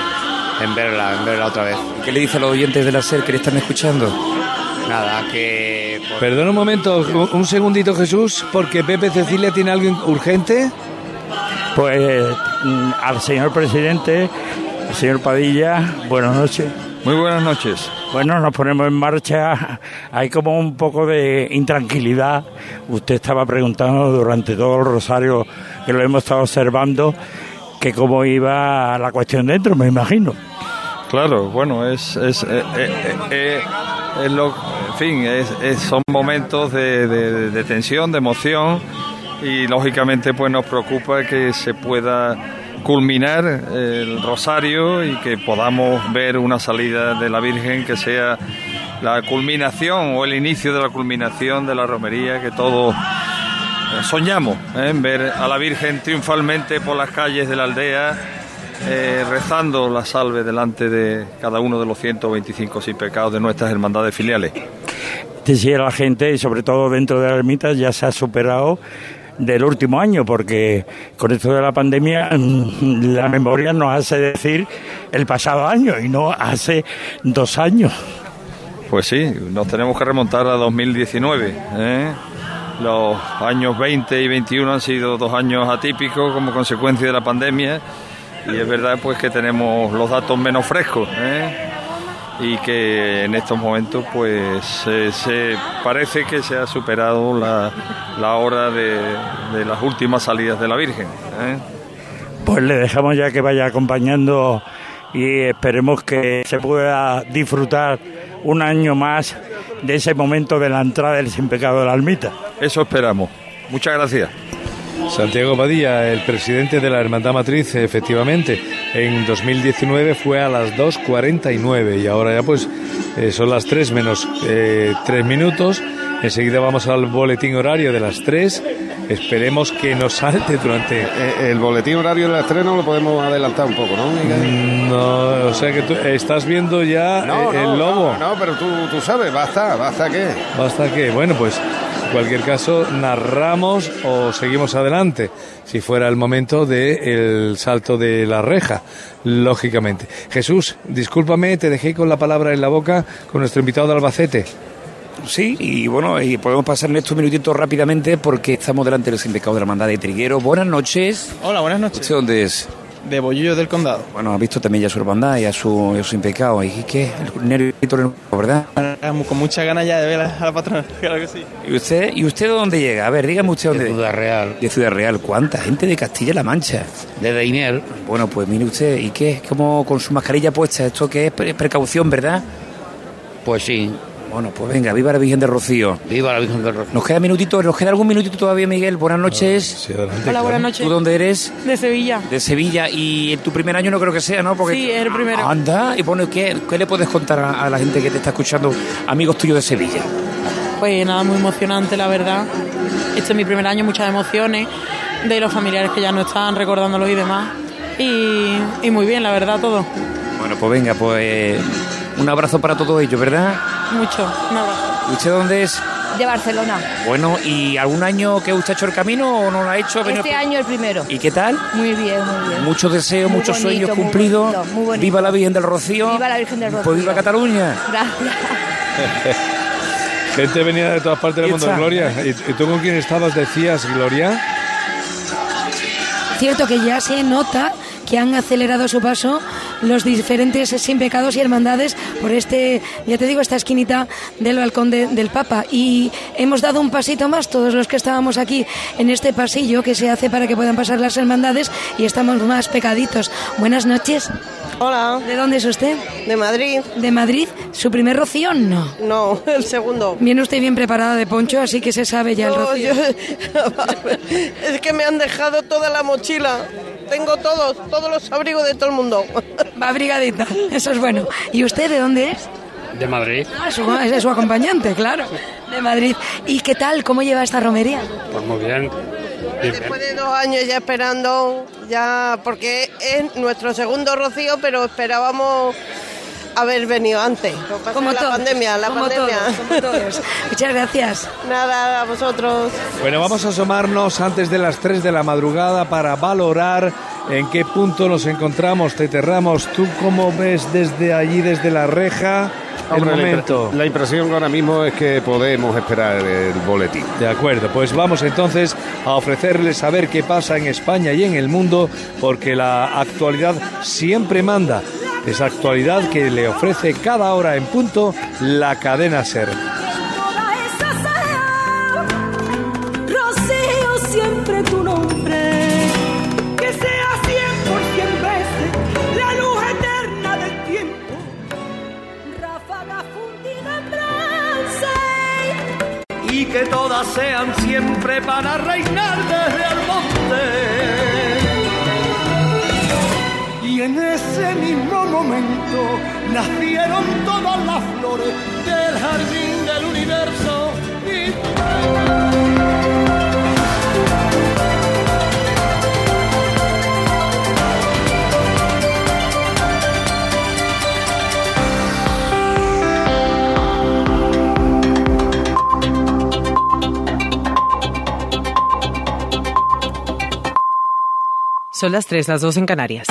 en verla, en verla otra vez. ¿Qué le dice a los oyentes de la SER que le están escuchando? Nada, que... pues, Perdona un momento, un- un segundito Jesús, porque Pepe Cecilia tiene algo urgente. Pues mm, al señor presidente, al señor Padilla, buenas noches. Muy buenas noches. Bueno, nos ponemos en marcha. Hay como un poco de intranquilidad. Usted estaba preguntando durante todo el rosario que lo hemos estado observando que cómo iba la cuestión dentro, me imagino. Claro, bueno, es, es, eh, eh, eh, eh, lo, en fin, es- es- son momentos de- de tensión, de emoción y lógicamente pues nos preocupa que se pueda culminar el rosario y que podamos ver una salida de la Virgen que sea la culminación o el inicio de la culminación de la romería que todos eh, soñamos, ¿eh? en ver a la Virgen triunfalmente por las calles de la aldea eh, rezando la salve delante de cada uno de los 125 sin pecados de nuestras hermandades filiales. Decía la gente, y sobre todo dentro de la ermita, ya se ha superado del último año, porque con esto de la pandemia mm, la memoria nos hace decir el pasado año y no hace dos años. Pues sí, nos tenemos que remontar a 2019. ¿eh? Los años 20 y 21 han sido dos años atípicos como consecuencia de la pandemia y es verdad pues que tenemos los datos menos frescos ¿eh? Y que en estos momentos pues eh, se parece que se ha superado la, la hora de, de las últimas salidas de la Virgen. ¿eh? Pues le dejamos ya que vaya acompañando y esperemos que se pueda disfrutar un año más de ese momento de la entrada del sin pecado de la ermita. Eso esperamos. Muchas gracias. Santiago Padilla, el presidente de la Hermandad Matriz, efectivamente, en 2019 fue a las 2.49 y ahora ya pues eh, son las 3 menos eh, 3 minutos. Enseguida vamos al boletín horario de las 3. Esperemos que no salte durante... Eh, el boletín horario del estreno lo podemos adelantar un poco, ¿no? Miguel? No, o sea que tú estás viendo ya No, eh, el no, lobo. No, no, pero tú, tú sabes, basta, basta qué. ¿Basta que Bueno, pues cualquier caso narramos o seguimos adelante, si fuera el momento del salto de la reja, lógicamente. Jesús, discúlpame, te dejé con la palabra en la boca con nuestro invitado de Albacete. Sí, y bueno, y podemos pasar en estos minutitos rápidamente porque estamos delante del sin pecado de la hermandad de Triguero. Buenas noches. Hola, buenas noches. ¿Usted dónde es? De Bollillo del Condado. Bueno, ha visto también ya su hermandad y a su, y a su sin pecado. ¿Y qué? El nervio, ¿verdad? Con muchas ganas ya de ver a la patrona, claro que sí. ¿Y usted, ¿Y usted dónde llega? A ver, dígame usted dónde. De Ciudad Real. De Ciudad Real. ¿Cuánta gente de Castilla-La Mancha? De Daimiel. Bueno, pues mire usted, ¿y qué? ¿Cómo con su mascarilla puesta? ¿Esto qué es? Pre- Precaución, ¿verdad? Pues sí. Bueno, pues venga, viva la Virgen de Rocío. Viva la Virgen de Rocío. Nos queda minutito, nos queda algún minutito todavía, Miguel. Buenas noches. Hola, buenas noches. ¿Tú dónde eres? De Sevilla. De Sevilla. Y en tu primer año no creo que sea, ¿no? Porque Sí, es el primero. Anda, y bueno, ¿qué, qué le puedes contar a, a la gente que te está escuchando, amigos tuyos de Sevilla? Pues nada, muy emocionante, la verdad. Este es mi primer año, muchas emociones de los familiares que ya no están, recordándolos y demás. Y, y muy bien, la verdad, todo. Bueno, pues venga, pues un abrazo para todos ellos, ¿verdad? Mucho. Un abrazo. ¿Y usted dónde es? De Barcelona. Bueno, ¿y algún año que usted ha hecho el camino o no lo ha hecho? ¿Ha venido Este año el primero. ¿Y qué tal? Muy bien, muy bien. Muchos deseos, Muy muchos bonito, sueños muy cumplidos. bonito, muy bonito. Viva la Virgen del Rocío. Viva la Virgen del Rocío. Pues viva Cataluña. Gracias. Gente venida de todas partes del mundo. Gloria. ¿Y, y tú con quién estabas, decías, Gloria? Cierto que ya se nota que han acelerado su paso los diferentes sin pecados y hermandades por este, ya te digo, esta esquinita del balcón de- del Papa. Y hemos dado un pasito más, todos los que estábamos aquí en este pasillo que se hace para que puedan pasar las hermandades y estamos más pecaditos. Buenas noches. Hola. ¿De dónde es usted? De Madrid. ¿De Madrid? ¿Su primer rocío? No. No, el segundo. Viene usted bien preparada de poncho, así que se sabe ya el No, rocío. yo- es que me han dejado toda la mochila. Tengo todos, todos los abrigos de todo el mundo. Va abrigadita, eso es bueno. ¿Y usted de dónde es? De Madrid. Ah, su, es su acompañante, claro. De Madrid. ¿Y qué tal? ¿Cómo lleva esta romería? Pues muy bien. Después de dos años ya esperando, ya porque es nuestro segundo rocío, pero esperábamos haber venido antes. Como la todos, pandemia, la como pandemia. todos, como todos. Muchas gracias. Nada, a vosotros. Bueno, vamos a asomarnos antes de las 3 de la madrugada para valorar ¿En qué punto nos encontramos, Tete Ramos? ¿Tú cómo ves desde allí, desde la reja, el Hombre, la impre- momento? La impresión ahora mismo es que podemos esperar el boletín. De acuerdo, pues vamos entonces a ofrecerles saber qué pasa en España y en el mundo, porque la actualidad siempre manda. Esa actualidad que le ofrece cada hora en punto la cadena Ser. Rocío, siempre tu nombre. Que sea cien por cien veces la luz eterna del tiempo. Ráfaga fundida en bronce. y que todas sean siempre para reinar desde el monte. Y en ese mismo momento nacieron todas las flores del jardín del universo. Y... Son las 3, las 2 en Canarias.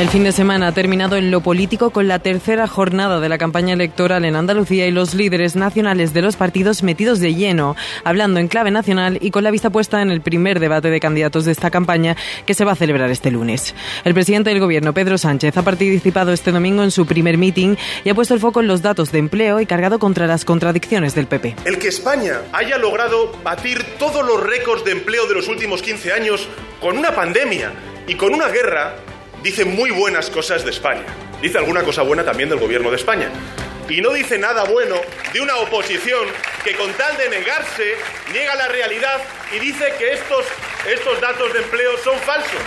El fin de semana ha terminado en lo político con la tercera jornada de la campaña electoral en Andalucía y los líderes nacionales de los partidos metidos de lleno, hablando en clave nacional y con la vista puesta en el primer debate de candidatos de esta campaña que se va a celebrar este lunes. El presidente del gobierno, Pedro Sánchez, ha participado este domingo en su primer meeting y ha puesto el foco en los datos de empleo y cargado contra las contradicciones del PP. El que España haya logrado batir todos los récords de empleo de los últimos 15 años con una pandemia y con una guerra dice muy buenas cosas de España. Dice alguna cosa buena también del gobierno de España. Y no dice nada bueno de una oposición que con tal de negarse niega la realidad y dice que estos, estos datos de empleo son falsos.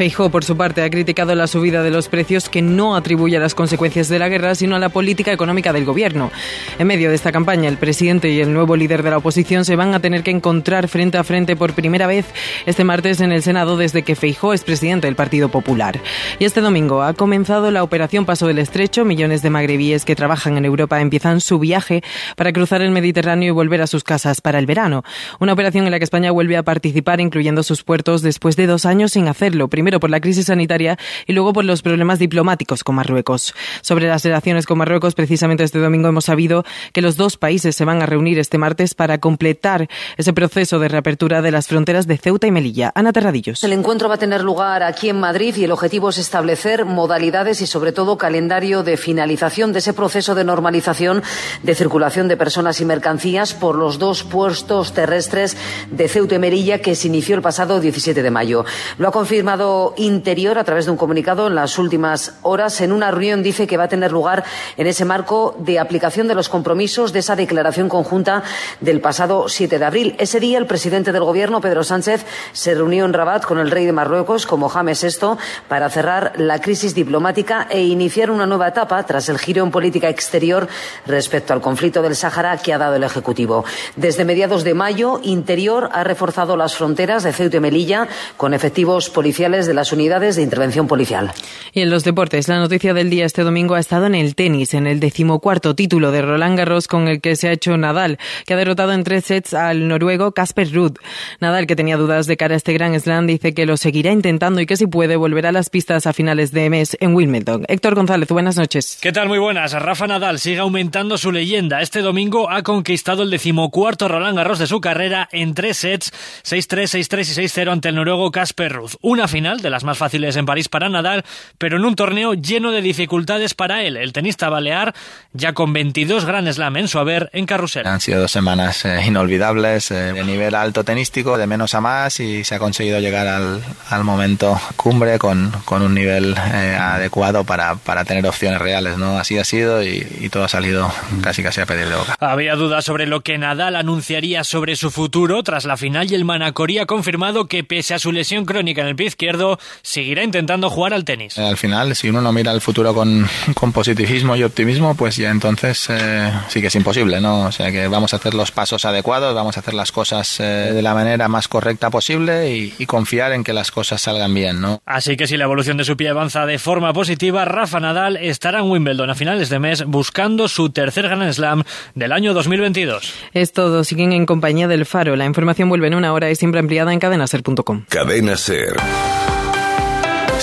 Feijó, por su parte, ha criticado la subida de los precios que no atribuye a las consecuencias de la guerra, sino a la política económica del gobierno. En medio de esta campaña, el presidente y el nuevo líder de la oposición se van a tener que encontrar frente a frente por primera vez este martes en el Senado desde que Feijó es presidente del Partido Popular. Y este domingo ha comenzado la operación Paso del Estrecho. Millones de magrebíes que trabajan en Europa empiezan su viaje para cruzar el Mediterráneo y volver a sus casas para el verano. Una operación en la que España vuelve a participar, incluyendo sus puertos, después de dos años sin hacerlo. Primero por la crisis sanitaria y luego por los problemas diplomáticos con Marruecos. Sobre las relaciones con Marruecos, precisamente este domingo hemos sabido que los dos países se van a reunir este martes para completar ese proceso de reapertura de las fronteras de Ceuta y Melilla. Ana Terradillos. El encuentro va a tener lugar aquí en Madrid y el objetivo es establecer modalidades y sobre todo calendario de finalización de ese proceso de normalización de circulación de personas y mercancías por los dos puestos terrestres de Ceuta y Melilla que se inició el pasado 17 de mayo. Lo ha confirmado Interior a través de un comunicado en las últimas horas. En una reunión dice que va a tener lugar en ese marco de aplicación de los compromisos de esa declaración conjunta del pasado 7 de abril. Ese día el presidente del Gobierno, Pedro Sánchez, se reunió en Rabat con el rey de Marruecos, con Mohamed VI, para cerrar la crisis diplomática e iniciar una nueva etapa tras el giro en política exterior respecto al conflicto del Sáhara que ha dado el Ejecutivo. Desde mediados de mayo, Interior ha reforzado las fronteras de Ceuta y Melilla con efectivos policiales de las unidades de intervención policial. Y en los deportes, la noticia del día este domingo ha estado en el tenis, en el decimocuarto título de Roland Garros con el que se ha hecho Nadal, que ha derrotado en tres sets al noruego Casper Ruud. Nadal, que tenía dudas de cara a este Grand Slam, dice que lo seguirá intentando y que si puede volverá a las pistas a finales de mes en Wimbledon. Héctor González, buenas noches. ¿Qué tal? Muy buenas. Rafa Nadal sigue aumentando su leyenda. Este domingo ha conquistado el decimocuarto Roland Garros de su carrera en tres sets, 6-3, 6-3 y 6-0 ante el noruego Casper Ruud. Una final de las más fáciles en París para Nadal, pero en un torneo lleno de dificultades para él. El tenista balear, ya con 22 Grand Slam en su haber, en carrusel. Han sido dos semanas eh, inolvidables, eh, de nivel alto tenístico, de menos a más, y se ha conseguido llegar al, al momento cumbre con, con un nivel eh, adecuado para, para tener opciones reales. ¿no? Así ha sido y, y todo ha salido casi casi a pedir de boca. Había dudas sobre lo que Nadal anunciaría sobre su futuro tras la final y el Manacorí ha confirmado que pese a su lesión crónica en el pie izquierdo, izquierdo seguirá intentando jugar al tenis. Eh, Al final, si uno no mira el futuro con, con positivismo y optimismo, pues ya entonces eh, sí que es imposible, ¿no? O sea que vamos a hacer los pasos adecuados, vamos a hacer las cosas eh, de la manera más correcta posible y, y confiar en que las cosas salgan bien, ¿no? Así que si la evolución de su pie avanza de forma positiva, Rafa Nadal estará en Wimbledon a finales de mes buscando su tercer Grand Slam del año 2022. Es todo. Siguen en compañía del Faro. La información vuelve en una hora y siempre ampliada en cadenaser.com. Cadena Ser.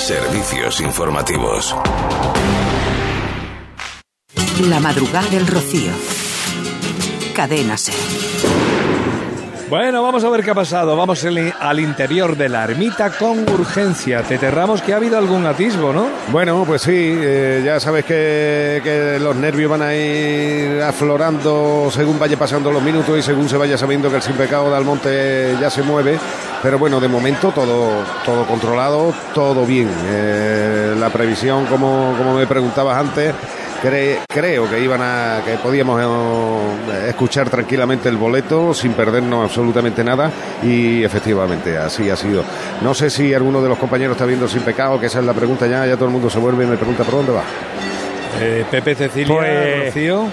Servicios informativos. La madrugada del Rocío. Cadena Ser. Bueno, vamos a ver qué ha pasado. Vamos el- al interior de la ermita con urgencia. Te terramos que ha habido algún atisbo, ¿no? Bueno, pues sí, eh, ya sabes que, que los nervios van a ir aflorando según vaya pasando los minutos y según se vaya sabiendo que el sin pecado de Almonte ya se mueve. Pero bueno, de momento todo, todo controlado, todo bien. Eh, la previsión, como, como me preguntabas antes, cre- creo que iban a, que podíamos eh, escuchar tranquilamente el boleto sin perdernos absolutamente nada y efectivamente así ha sido. No sé si alguno de los compañeros está viendo sin pecado, que esa es la pregunta ya, ya todo el mundo se vuelve y me pregunta por dónde va. Eh, Pepe Cecilia, Pues- Rocío.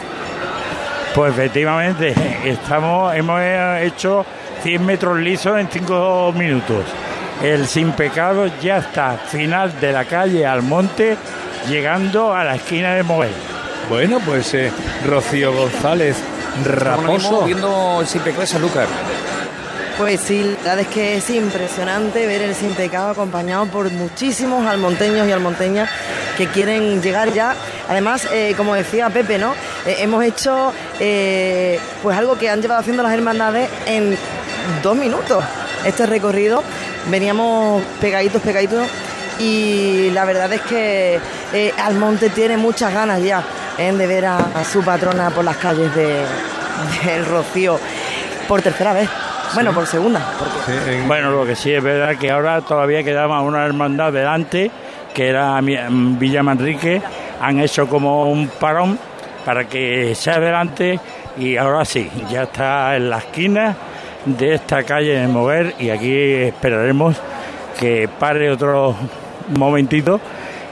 Pues efectivamente, estamos, hemos hecho 100 metros lisos en 5 minutos. El sin pecado ya está, final de la calle Almonte, llegando a la esquina de Mover. Bueno, pues eh, Rocío González Raposo. viendo el sin pecado de Sanlúcar. Pues sí, la verdad es que es impresionante ver el Sin Pecado acompañado por muchísimos almonteños y almonteñas que quieren llegar ya. Además, eh, como decía Pepe, ¿no? Eh, hemos hecho eh, pues algo que han llevado haciendo las hermandades en dos minutos. Este recorrido veníamos pegaditos, pegaditos y la verdad es que eh, Almonte tiene muchas ganas ya eh, de ver a, a su patrona por las calles de, del Rocío por tercera vez. Bueno, por segunda. Porque... Bueno, lo que sí es verdad que ahora todavía quedaba una hermandad delante, que era mi- mm, Villa Manrique. Han hecho como un parón para que sea adelante y ahora sí, ya está en la esquina de esta calle de Mover y aquí esperaremos que pare otro momentito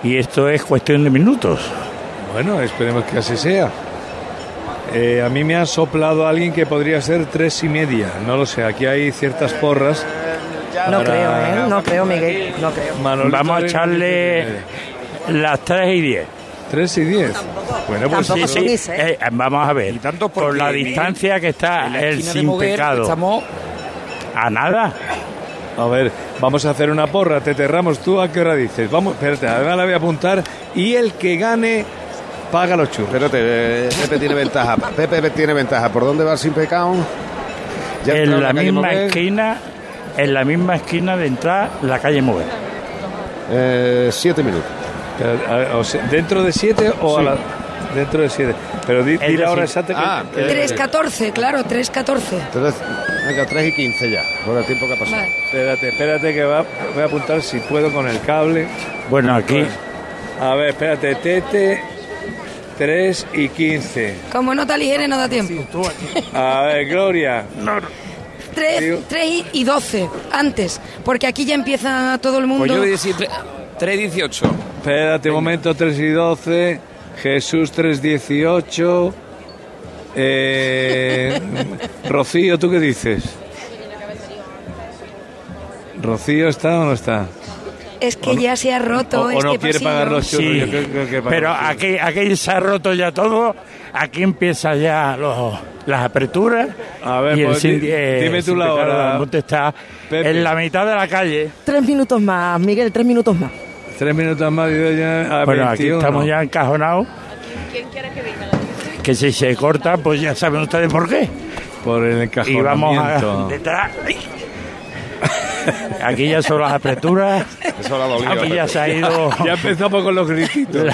y esto es cuestión de minutos. Bueno, esperemos que así sea. Eh, a mí me ha soplado alguien que podría ser tres y media. No lo sé, aquí hay ciertas porras. No para- creo, ¿eh? No creo, Miguel. No creo. Manolito Vamos a echarle las 3 y 10. 3 y 10. Bueno, pues Sí, sí, sí. Eh, vamos a ver. por la distancia que está el sin pecado. estamos- A nada. A ver, vamos a hacer una porra. Te terramos tú. ¿A qué hora dices? Vamos, espérate, además la voy a apuntar. Y el que gane paga los churros. Espérate, eh, Pepe tiene ventaja. Pepe tiene ventaja. ¿Por dónde va el sin pecado? Ya en la misma esquina, en la misma esquina de entrar la calle Mover. Eh, siete minutos. ¿Dentro de siete o a Sí. la- dentro de siete? Pero di, di la hora exacta que- Ah, que- 3.14, claro, 3.14. Tres- venga, 3 y 15 ya, por el tiempo que ha pasado. Vale. Espérate, espérate que va, voy a apuntar si puedo con el cable. Bueno, aquí. A ver, espérate, Tete, 3 y 15. Como nota ligera no da tiempo. A ver, Gloria. 3, y 12, antes, porque aquí ya empieza todo el mundo. Pues yo voy a decir 3.18. Espérate un momento, 3 y 12. Jesús 318. Eh, Rocío, ¿tú qué dices? ¿Rocío está o no está? Es que ya se ha roto o- o este no quiere pasillo. pagar los churros. Sí, Yo creo- creo que pero los aquí, aquí se ha roto ya todo. Aquí empieza ya los- las aperturas. A ver, y pues, sin- di- eh, dime tú la hora. está en la mitad de la calle. Tres minutos más, Miguel, tres minutos más. Tres minutos más y yo ya a bueno, aquí 21. estamos ya encajonados. Que si se corta, pues ya saben ustedes por qué. Por el Y vamos a encajonamiento. detrás. Aquí ya son las aperturas. Eso la dolió, Aquí ya se ha ido. Ya empezamos con los grititos.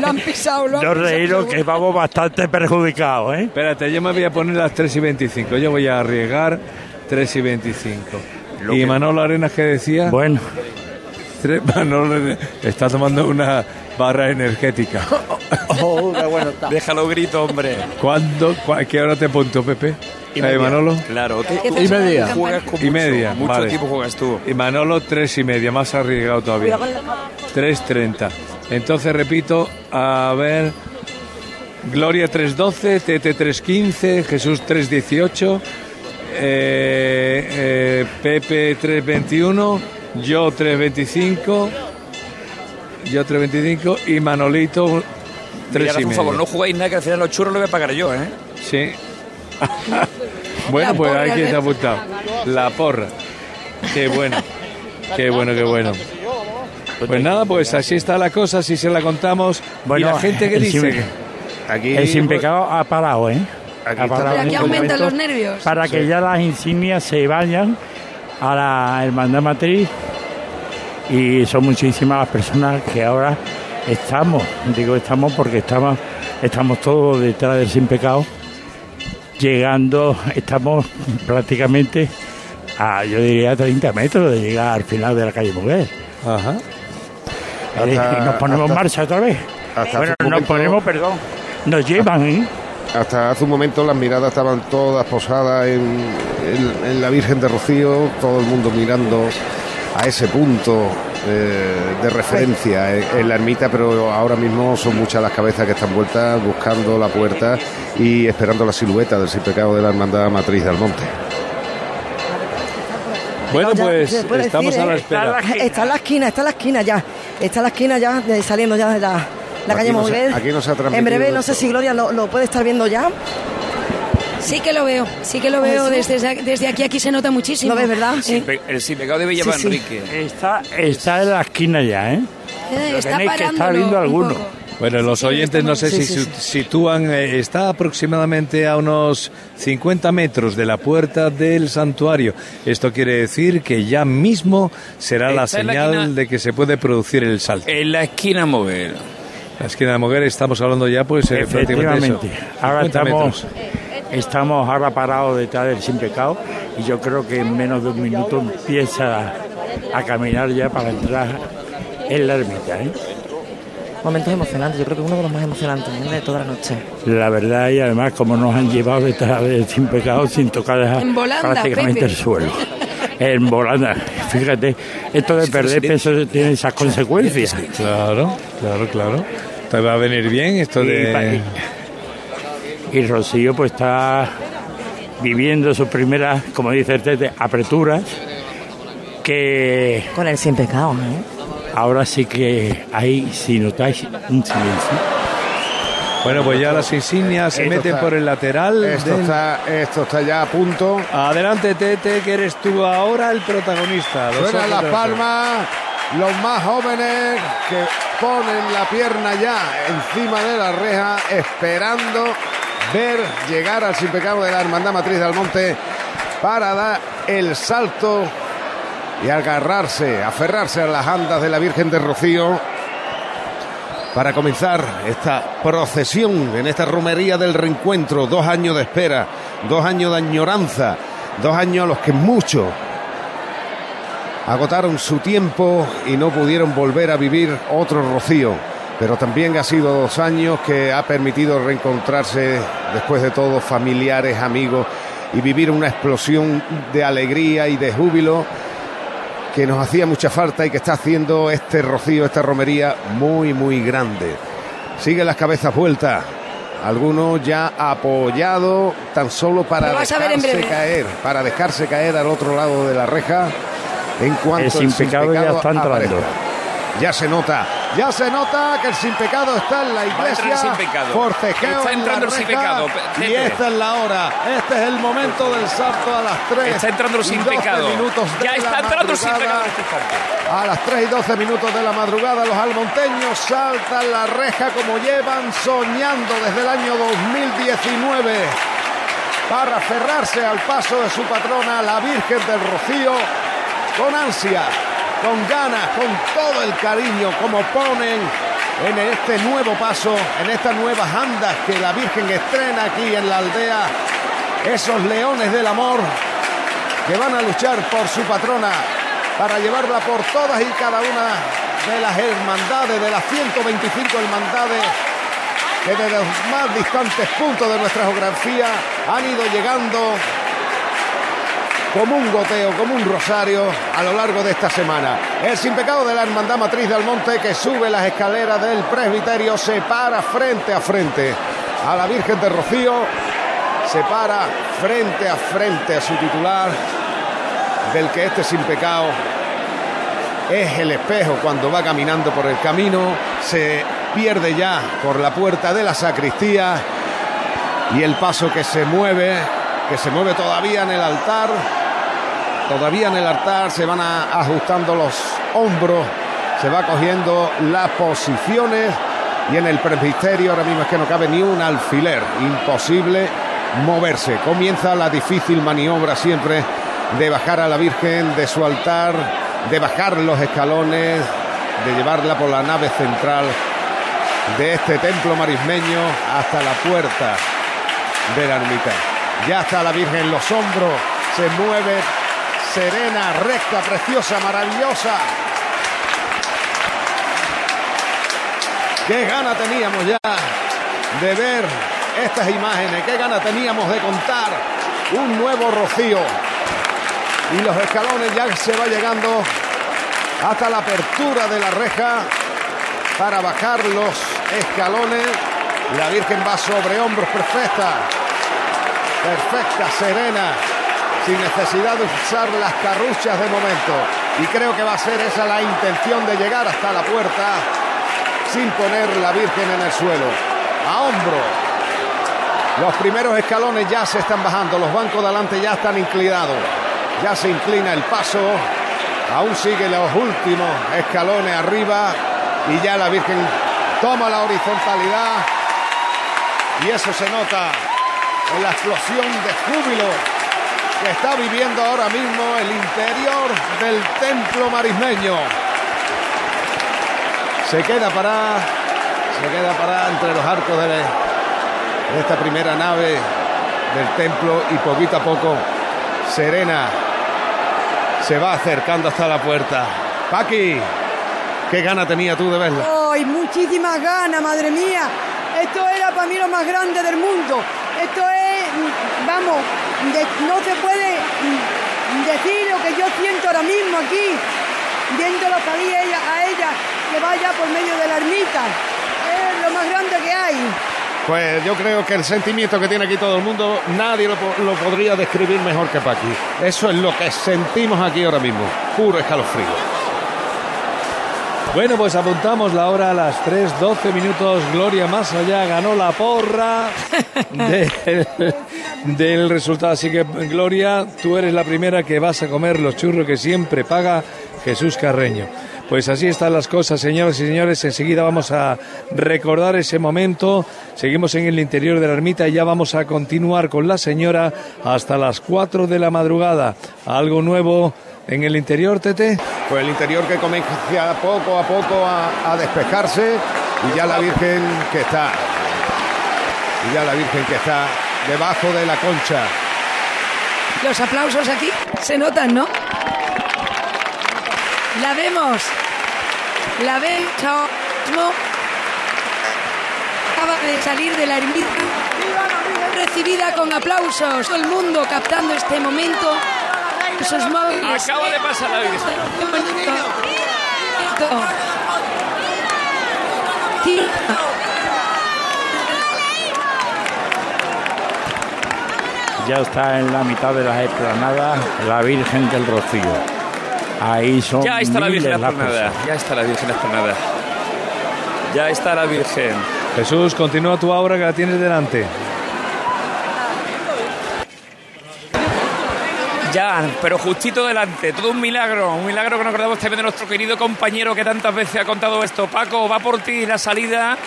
Lo han pisado, lo han No pisado. reíros que vamos bastante perjudicados, ¿eh? Espérate, yo me voy a poner las 3 y 25. Yo voy a arriesgar 3 y 25. Lo ¿Y que- Manolo Arenas qué decía? Bueno. Manolo está tomando una barra energética. Oh, qué bueno está. Déjalo grito, hombre. ¿Cuándo? cua- ¿Qué hora te apunto, Pepe? Y media. Manolo. Claro, tú- Y media. Juegas con Y mucho- media. Mucho vale. tiempo juegas tú. Y Manolo, tres y media, más arriesgado todavía. 3.30. Entonces repito, a ver. Gloria 3.12, Tete 3.15, Jesús 3.18, eh, eh, Pepe 3.21, yo 3.25, yo 3.25 y Manolito 3 Mirad, y por favor, no jugáis nada que al final los churros los voy a pagar yo, ¿eh? Sí. bueno, pues hay quien ¿eh? te ha apuntado. La porra. Qué bueno. Qué bueno, qué bueno. Pues nada, pues así está la cosa, así se la contamos. Bueno, y la gente que dice. sin- Aquí, el sin pecado ha parado, ¿eh? Aquí Pero aquí en aumentan los nervios. Para que Sí. ya las insignias se vayan a la hermandad matriz y son muchísimas las personas que ahora estamos, digo estamos porque estamos, estamos todos detrás del sin pecado, llegando, estamos prácticamente a, yo diría, 30 metros de llegar al final de la calle Muguer. Ajá. Eh, y nos ponemos en hasta- marcha otra vez. hasta bueno, nos ponemos, perdón, nos llevan, ¿eh? Hasta hace un momento las miradas estaban todas posadas en, en- en la Virgen de Rocío, todo el mundo mirando a ese punto eh, de referencia en, en la ermita, pero ahora mismo son muchas las cabezas que están vueltas buscando la puerta y esperando la silueta del sin pecado de la Hermandad Matriz del Monte. Bueno, pues estamos decir, a la ¿eh? espera. Está en la esquina, está en la esquina ya. Está en la esquina ya, saliendo ya de la, la Aquí calle no se- Moguer. aquí no se ha transmitido En breve, no sé esto. si Gloria lo, lo puede estar viendo ya. Sí que lo veo, sí que lo veo desde, desde aquí, aquí se nota muchísimo. ¿Lo ves, verdad? Sí. El sin pecado de Villa Sí, sí. Enrique. Está, está en la esquina ya, ¿eh? Eh, Lo está tenéis que estar viendo un alguno. Bueno, los oyentes no sé Sí, si sitúan, eh, está aproximadamente a unos 50 metros de la puerta del santuario. Esto quiere decir que ya mismo será la Está la señal esquina- de que se puede producir el salto. En la esquina mover. La esquina de Moguer estamos hablando ya pues eh. Efectivamente. Ahora 50 estamos, metros. estamos ahora parados detrás del sin pecado y yo creo que en menos de un minuto empieza a, a caminar ya para entrar en la ermita. ¿eh? Momentos emocionantes, yo creo que uno de los más emocionantes ¿eh? de toda la noche. La verdad y además como nos han llevado detrás del sin pecado sin tocar En volanda, prácticamente Pepe. el suelo. En volanda. Fíjate, esto de perder peso tiene esas consecuencias. Claro, claro, claro. Te va a venir bien esto Y, de... pa- y Rocío pues está viviendo sus primeras, como dice el Tete, apreturas que Con el sin pecado, ¿eh? ahora sí que hay, si notáis, un silencio. Bueno, pues ya las insignias se Esto meten está- por el lateral. Esto del- está, esto está ya a punto. Adelante, Tete, que eres tú ahora el protagonista. Ojos las palmas, los más jóvenes que ponen la pierna ya encima de la reja, esperando ver llegar al sin pecado de la Hermandad Matriz del Monte para dar el salto y agarrarse, aferrarse a las andas de la Virgen de Rocío para comenzar esta procesión en esta romería del reencuentro. Dos años de espera, dos años de añoranza, dos años a los que mucho agotaron su tiempo y no pudieron volver a vivir otro rocío. Pero también ha sido dos años que ha permitido reencontrarse después de todo familiares, amigos y vivir una explosión de alegría y de júbilo que nos hacía mucha falta y que está haciendo este rocío, esta romería muy, muy grande. Siguen las cabezas vueltas, algunos ya apoyados tan solo para dejarse caer, para dejarse caer al otro lado de la reja en cuanto El sin pecado ya está entrando. aparezca. Ya se nota, ya se nota que el sin pecado está en la Va a entrar iglesia. el sin pecado. Forcejeo Está en entrando la el sin pecado, Y esta es la hora, este es el momento del salto a las 3. Está entrando el sin pecado. Ya está entrando el sin pecado este. A las 3 y 12 minutos de la madrugada, los almonteños saltan la reja como llevan soñando desde el año 2019 para aferrarse al paso de su patrona, la Virgen del Rocío, con ansia, con ganas, con todo el cariño, como ponen en este nuevo paso, en estas nuevas andas que la Virgen estrena aquí en la aldea, esos leones del amor que van a luchar por su patrona para llevarla por todas y cada una de las hermandades, de las 125 hermandades que desde los más distantes puntos de nuestra geografía han ido llegando como un goteo, como un rosario a lo largo de esta semana. El sin pecado de la Hermandad Matriz del Monte que sube las escaleras del presbiterio se para frente a frente a la Virgen de Rocío, se para frente a frente a su titular, del que este sin pecado es el espejo cuando va caminando por el camino, se pierde ya por la puerta de la sacristía y el paso que se mueve, que se mueve todavía en el altar, todavía en el altar se van a- ajustando los hombros, se va cogiendo las posiciones y en el presbiterio ahora mismo es que no cabe ni un alfiler, imposible moverse. Comienza la difícil maniobra siempre de bajar a la Virgen de su altar, de bajar los escalones, de llevarla por la nave central de este templo marismeño hasta la puerta de la ermita. Ya está la Virgen en los hombros, se mueve serena, recta, preciosa, maravillosa. Qué gana teníamos ya de ver estas imágenes, qué gana teníamos de contar un nuevo rocío. Y los escalones ya se va llegando hasta la apertura de la reja para bajar los escalones. La Virgen va sobre hombros perfecta, perfecta, serena, sin necesidad de usar las carruchas de momento. Y creo que va a ser esa la intención de llegar hasta la puerta sin poner la Virgen en el suelo. A hombro. Los primeros escalones ya se están bajando, los bancos de adelante ya están inclinados. Ya se inclina el paso. Aún sigue los últimos escalones arriba y ya la Virgen toma la horizontalidad y eso se nota en la explosión de júbilo que está viviendo ahora mismo el interior del templo marismeño. Se queda parada, se queda parada entre los arcos de, esta primera nave del templo y poquito a poco Serena se va acercando hasta la puerta. Paqui, qué gana tenía tú de verla. ¡Ay, muchísimas ganas, madre mía! Esto era para mí lo más grande del mundo. Esto es, vamos, no se puede decir lo que yo siento ahora mismo aquí, viéndolo salir ella, a ella, que vaya por medio de la ermita. Es lo más grande que hay. Pues yo creo que el sentimiento que tiene aquí todo el mundo, nadie lo, lo podría describir mejor que Paqui. Eso es lo que sentimos aquí ahora mismo, puro escalofrío. Bueno, pues apuntamos la hora a las 3.12 minutos. Gloria más allá ganó la porra del, del resultado. Así que, Gloria, tú eres la primera que vas a comer los churros que siempre paga Jesús Carreño. Pues así están las cosas, señoras y señores. Enseguida vamos a recordar ese momento. Seguimos en el interior de la ermita y ya vamos a continuar con la señora hasta las 4 de la madrugada. Algo nuevo en el interior, Tete. Pues el interior que comienza poco a poco a, a despejarse y ya la Virgen que está, y ya la Virgen que está debajo de la concha. Los aplausos aquí se notan, ¿no? La vemos. La vemos. Acaba de salir de la ermita. Recibida con aplausos. Todo el mundo captando este momento. Sus móviles. Acaba de pasar la Virgen. Ya está en la mitad de las esplanadas la Virgen del Rocío. Ahí son Ya está la Virgen personas. Ya está la Virgen esplanada. Ya está la Virgen. Jesús, continúa tu obra que la tienes delante. Ya, pero justito delante, todo un milagro, un milagro que nos acordamos también de nuestro querido compañero que tantas veces ha contado esto. Paco, va por ti la salida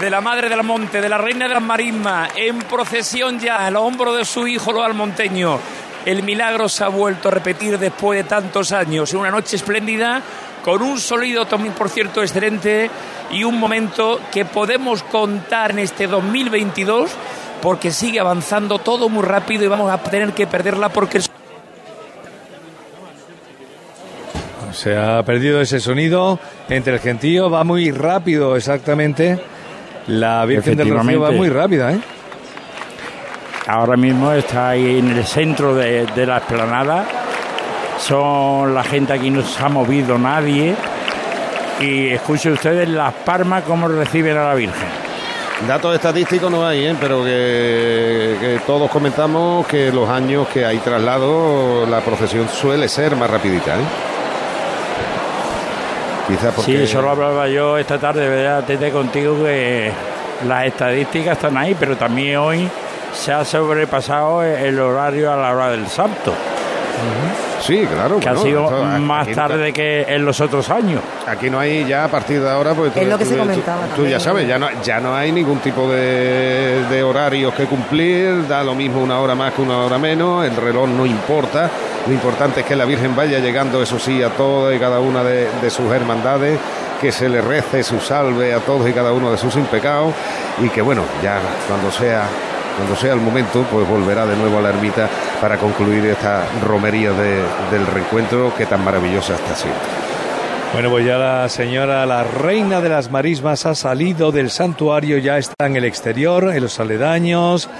de la Madre del Monte, de la Reina de las Marismas, en procesión ya, al hombro de su hijo, lo almonteño. El milagro se ha vuelto a repetir después de tantos años, en una noche espléndida, con un sonido también, por cierto, excelente y un momento que podemos contar en este 2022 porque sigue avanzando todo muy rápido y vamos a tener que perderla porque el Se ha perdido ese sonido entre el gentío, va muy rápido exactamente La Virgen del Rocío va muy rápida, ¿eh? Ahora mismo está ahí en el centro de, de la explanada. Son la gente aquí no se ha movido nadie. Y escuchen ustedes las palmas cómo reciben a la Virgen. Datos estadísticos no hay, ¿eh? pero que, que todos comentamos que los años que hay traslado, la procesión suele ser más rapidita. ¿eh? Quizás porque... Sí, eso lo hablaba yo esta tarde, ¿verdad? Desde contigo que las estadísticas están ahí, pero también hoy se ha sobrepasado el horario a la hora del santo. Sí, claro. Que ha bueno, sido esto, más tarde que en los otros años. Aquí no hay ya a partir de ahora, pues tú, Es lo que tú- se comentaba tú también, ya sabes, ya no, ya no hay ningún tipo de, de horarios que cumplir, da lo mismo una hora más que una hora menos, el reloj no importa, lo importante es que la Virgen vaya llegando, eso sí, a todas y cada una de, sus hermandades, que se le rece su salve a todos y cada uno de sus impecados y que bueno, ya cuando sea cuando sea el momento, pues volverá de nuevo a la ermita para concluir esta romería de- del reencuentro que tan maravillosa está siendo. Bueno, pues ya la señora, la reina de las marismas, ha salido del santuario, ya está en el exterior, en los aledaños.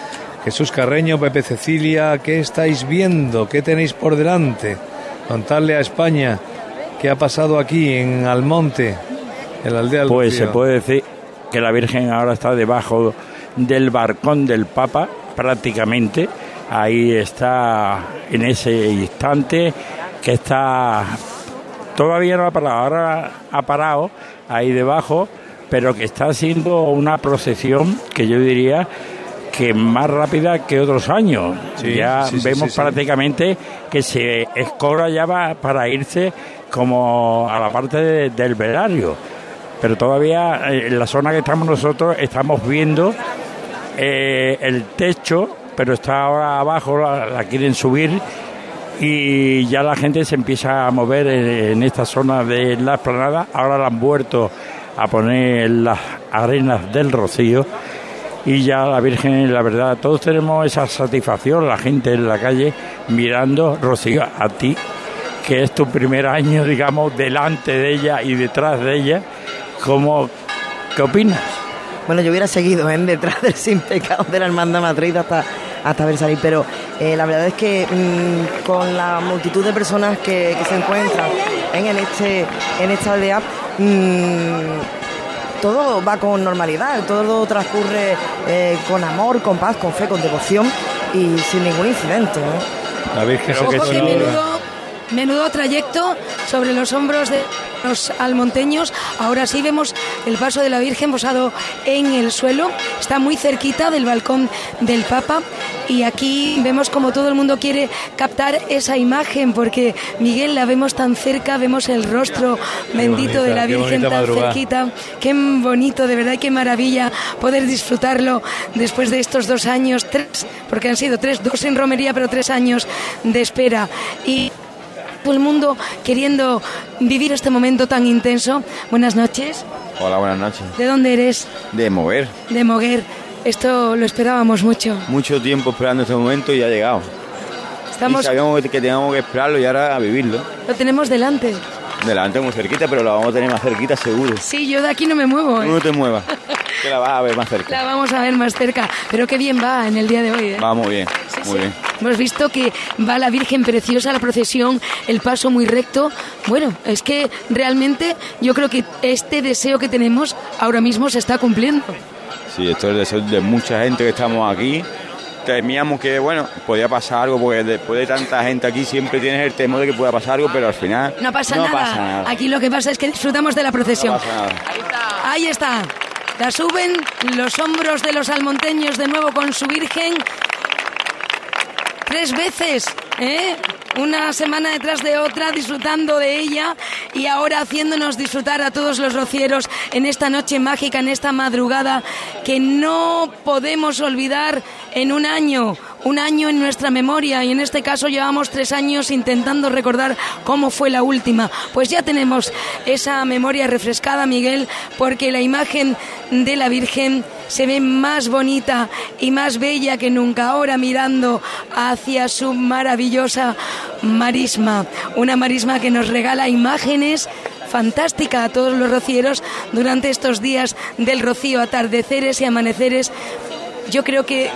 Jesús Carreño, Pepe Cecilia, ¿qué estáis viendo? ¿Qué tenéis por delante? Contarle a España qué ha pasado aquí en Almonte, en la aldea del Pues se puede decir que la Virgen ahora está debajo del barcón del Papa, prácticamente. Ahí está en ese instante que está todavía no ha parado, ahora ha parado ahí debajo, pero que está haciendo una procesión que yo diría que más rápida que otros años. Sí, ya sí, vemos sí, prácticamente que se escora ya va para irse como a la parte de- del velario. Pero todavía eh, en la zona que estamos nosotros estamos viendo eh, el techo, pero está ahora abajo, la, la quieren subir y ya la gente se empieza a mover en, en esta zona de la esplanada. Ahora la han vuelto a poner las arenas del rocío y ya la Virgen, la verdad, todos tenemos esa satisfacción, la gente en la calle mirando, Rocío, a ti, que es tu primer año, digamos, delante de ella y detrás de ella, ¿cómo, ¿qué opinas? Bueno, yo hubiera seguido ¿eh? detrás del sin pecado de la hermandad Madrid hasta, hasta ver salir, pero eh, la verdad es que mm, con la multitud de personas que, se encuentran en, el este, en esta aldea, mm, todo va con normalidad, todo transcurre eh, con amor, con paz, con fe, con devoción y sin ningún incidente. ¿eh? La Virgen menudo, trayecto sobre los hombros de los almonteños. Ahora sí vemos el paso de la Virgen posado en el suelo. Está muy cerquita del balcón del Papa. Y aquí vemos como todo el mundo quiere captar esa imagen, porque Miguel la vemos tan cerca, vemos el rostro bendito bonita, de la Virgen tan madrugada. cerquita. Qué bonito, de verdad, y qué maravilla poder disfrutarlo después de estos dos años, tres, porque han sido tres, dos en romería, pero tres años de espera. Y todo el mundo queriendo vivir este momento tan intenso. Buenas noches. Hola, buenas noches. ¿De dónde eres? De mover. De Moguer. Esto lo esperábamos mucho. Mucho tiempo esperando este momento y ha llegado. Estamos, Y sabíamos que teníamos que esperarlo y ahora a vivirlo. lo tenemos delante. Delante muy cerquita, pero la vamos a tener más cerquita seguro. Sí, yo de aquí no me muevo. ¿eh? No te muevas, que la vas a ver más cerca. La vamos a ver más cerca. Pero qué bien va en el día de hoy. ¿eh? Va muy bien, muy bien. Hemos visto que va la Virgen preciosa, la procesión, el paso muy recto. Bueno, es que realmente yo creo que este deseo que tenemos ahora mismo se está cumpliendo. Sí, esto es el deseo de mucha gente que estamos aquí. Temíamos que, bueno, podía pasar algo, porque después de tanta gente aquí siempre tienes el temor de que pueda pasar algo, pero al final No pasa, no nada. pasa nada. Aquí lo que pasa es que disfrutamos de la procesión. No pasa nada. Ahí está. La suben los hombros de los almonteños de nuevo con su Virgen. Tres veces, ¿eh? Una semana detrás de otra, disfrutando de ella y ahora haciéndonos disfrutar a todos los rocieros en esta noche mágica, en esta madrugada que no podemos olvidar en un año, un año en nuestra memoria y en este caso llevamos tres años intentando recordar cómo fue la última. Pues ya tenemos esa memoria refrescada, Miguel, porque la imagen de la Virgen se ve más bonita y más bella que nunca ahora mirando hacia su maravillosa marisma, una marisma que nos regala imágenes fantástica a todos los rocieros durante estos días del rocío, atardeceres y amaneceres yo creo que,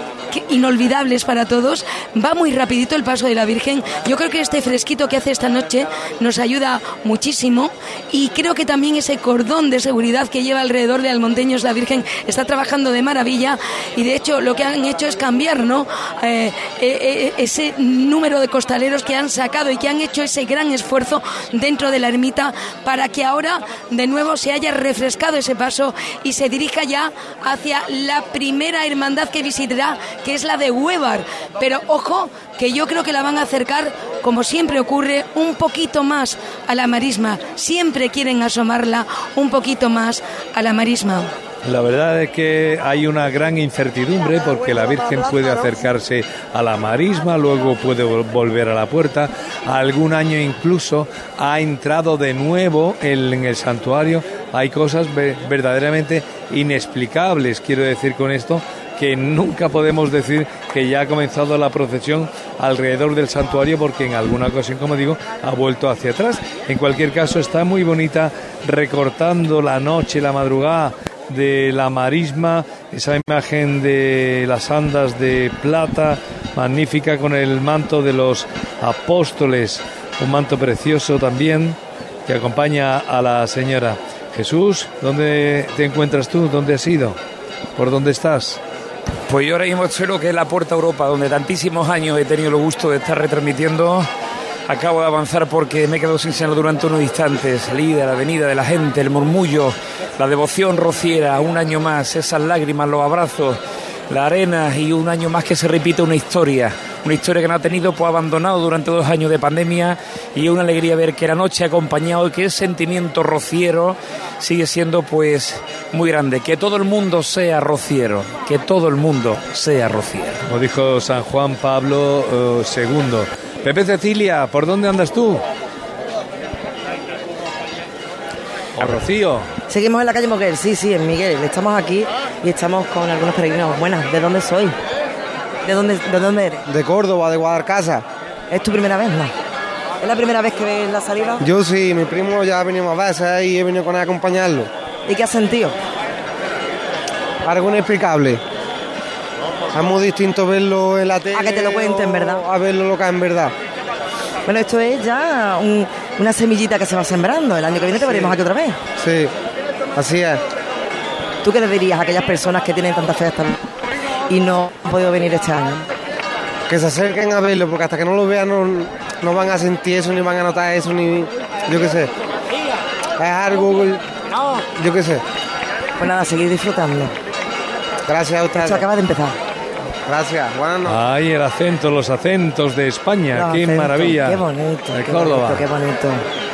inolvidables para todos. Va muy rapidito el paso de la Virgen. Yo creo que este fresquito que hace esta noche nos ayuda muchísimo y creo que también ese cordón de seguridad que lleva alrededor de Almonteños la Virgen está trabajando de maravilla y de hecho lo que han hecho es cambiar, ¿no? Eh, eh, eh, ese número de costaleros que han sacado y que han hecho ese gran esfuerzo dentro de la ermita para que ahora de nuevo se haya refrescado ese paso y se dirija ya hacia la primera hermandad que visitará, que es la de Huevar. Pero ojo, que yo creo que la van a acercar, como siempre ocurre, un poquito más a la marisma. Siempre quieren asomarla un poquito más a la marisma. La verdad es que hay una gran incertidumbre porque la Virgen puede acercarse a la marisma, luego puede vol- volver a la puerta. Algún año incluso ha entrado de nuevo en el santuario. Hay cosas ve- verdaderamente inexplicables, quiero decir con esto, que nunca podemos decir que ya ha comenzado la procesión alrededor del santuario porque en alguna ocasión, como digo, ha vuelto hacia atrás. En cualquier caso, está muy bonita recortando la noche, la madrugada de la marisma, esa imagen de las andas de plata, magnífica con el manto de los apóstoles, un manto precioso también que acompaña a la señora. Jesús, ¿dónde te encuentras tú? ¿Dónde has ido? ¿Por dónde estás? Pues yo ahora mismo estoy que es la Puerta Europa, donde tantísimos años he tenido el gusto de estar retransmitiendo. Acabo de avanzar porque me he quedado sin señal durante unos instantes. Salí de la avenida de la gente, el murmullo, la devoción rociera, un año más, esas lágrimas, los abrazos, la arena y un año más que se repite una historia. Una historia que no ha tenido pues abandonado durante dos años de pandemia y es una alegría ver que la noche ha acompañado y que el sentimiento rociero sigue siendo pues muy grande. Que todo el mundo sea rociero, que todo el mundo sea rociero. Como dijo San Juan Pablo eh, II. Pepe Cecilia, ¿por dónde andas tú? O Rocío. Seguimos en la calle Moguel, sí, sí, en Miguel. Estamos aquí y estamos con algunos peregrinos. Buenas, ¿de dónde soy? ¿De dónde, de dónde eres? De Córdoba, de Guadalcasa. ¿Es tu primera vez, no? ¿Es la primera vez que ves la salida? Yo sí, mi primo ya ha venido más veces y he venido con él a acompañarlo. ¿Y qué has sentido? Algo inexplicable. Es muy distinto verlo en la tele. A que te lo cuenten, ¿verdad? A verlo lo que es en verdad. Bueno, esto es ya un- una semillita que se va sembrando. El año que viene te veremos aquí otra vez. Sí, así es. ¿Tú qué le dirías a aquellas personas que tienen tanta fe hasta y no han podido venir este año? Que se acerquen a verlo, porque hasta que no lo vean no, no van a sentir eso, ni van a notar eso, ni. Yo qué sé. Es algo. Yo qué sé. Pues nada, seguir disfrutando. Gracias a ustedes. Esto acaba de empezar. Gracias. Buenas noches. Ay, el acento, los acentos de España. Los qué acentos, maravilla. Qué bonito. De qué Córdoba. bonito, qué bonito.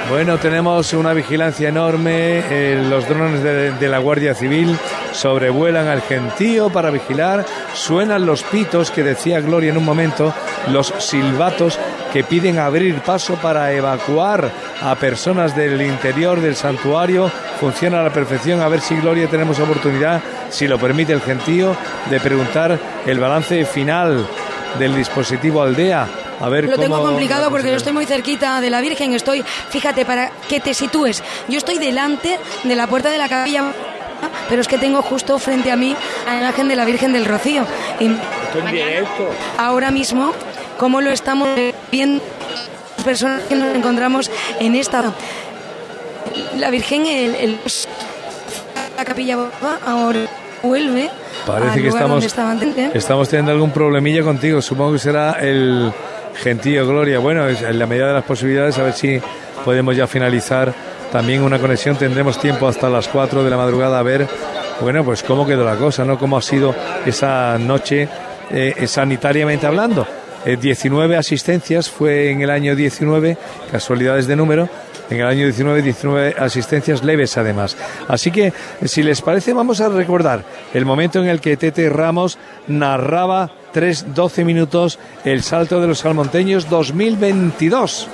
Bueno, tenemos una vigilancia enorme. eh, los drones de, de la Guardia Civil sobrevuelan al gentío para vigilar. Suenan los pitos que decía Gloria en un momento, los silbatos que piden abrir paso para evacuar a personas del interior del santuario. Funciona a la perfección. A ver si Gloria tenemos oportunidad, si lo permite el gentío, de preguntar el balance final del dispositivo aldea. A ver Lo tengo complicado porque yo estoy muy cerquita de la Virgen. Estoy, fíjate, para que te sitúes. Yo estoy delante de la puerta de la capilla, pero es que tengo justo frente a mí a la imagen de la Virgen del Rocío. Y ahora mismo, cómo lo estamos viendo las personas que nos encontramos en esta. La Virgen, el, el- la capilla ahora vuelve. Parece al que lugar estamos, donde estaba antes. estamos teniendo algún problemilla contigo. Supongo que será el gentío Gloria. Bueno, en la medida de las posibilidades, a ver si podemos ya finalizar también una conexión. Tendremos tiempo hasta las 4 de la madrugada a ver, bueno, pues cómo quedó la cosa, ¿no? Cómo ha sido esa noche eh, sanitariamente hablando. Eh, 19 asistencias fue en el año 19, casualidades de número. En el año 19, 19 asistencias leves además. Así que, si les parece, vamos a recordar el momento en el que Tete Ramos narraba 3, 12 minutos el salto de los salmonteños 2022.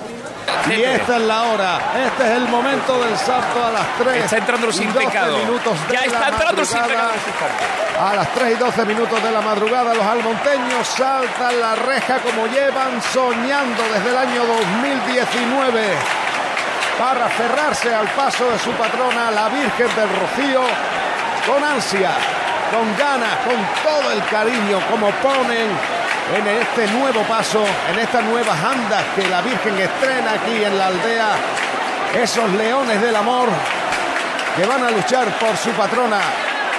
Y esta es la hora, este es el momento del salto a las 3. Está entrando sin 12 pecado. minutos de Ya la está entrando los sin madrugada. pecado en este. A las 3 y 12 minutos de la madrugada, los almonteños saltan la reja como llevan soñando desde el año 2019. para cerrarse al paso de su patrona, la Virgen del Rocío, con ansia, con ganas, con todo el cariño, como ponen en este nuevo paso, en estas nuevas andas que la Virgen estrena aquí en la aldea, esos leones del amor que van a luchar por su patrona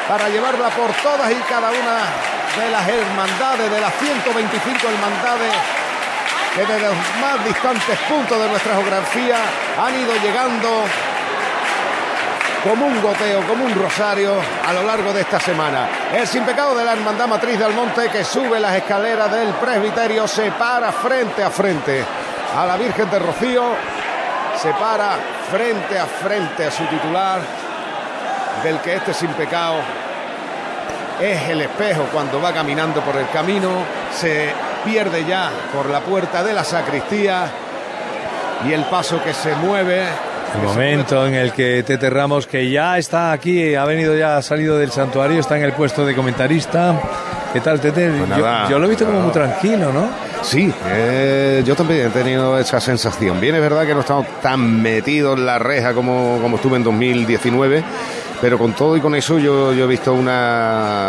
para llevarla por todas y cada una de las hermandades, de las 125 hermandades que desde los más distantes puntos de nuestra geografía han ido llegando como un goteo, como un rosario a lo largo de esta semana. El sin pecado de la Hermandad Matriz del Monte que sube las escaleras del presbiterio se para frente a frente a la Virgen de Rocío, se para frente a frente a su titular, del que este sin pecado es el espejo cuando va caminando por el camino, se pierde ya por la puerta de la sacristía y el paso que se mueve El momento en el que Tete Ramos, que ya está aquí, ha venido ya, ha salido del santuario, está en el puesto de comentarista. ¿Qué tal, Tete? Pues yo, nada, yo lo he visto como muy tranquilo, ¿no? Sí, eh, yo también he tenido esa sensación. Bien, es verdad que no estamos tan metidos en la reja como, como estuve en 2019, pero con todo y con eso yo, yo he visto una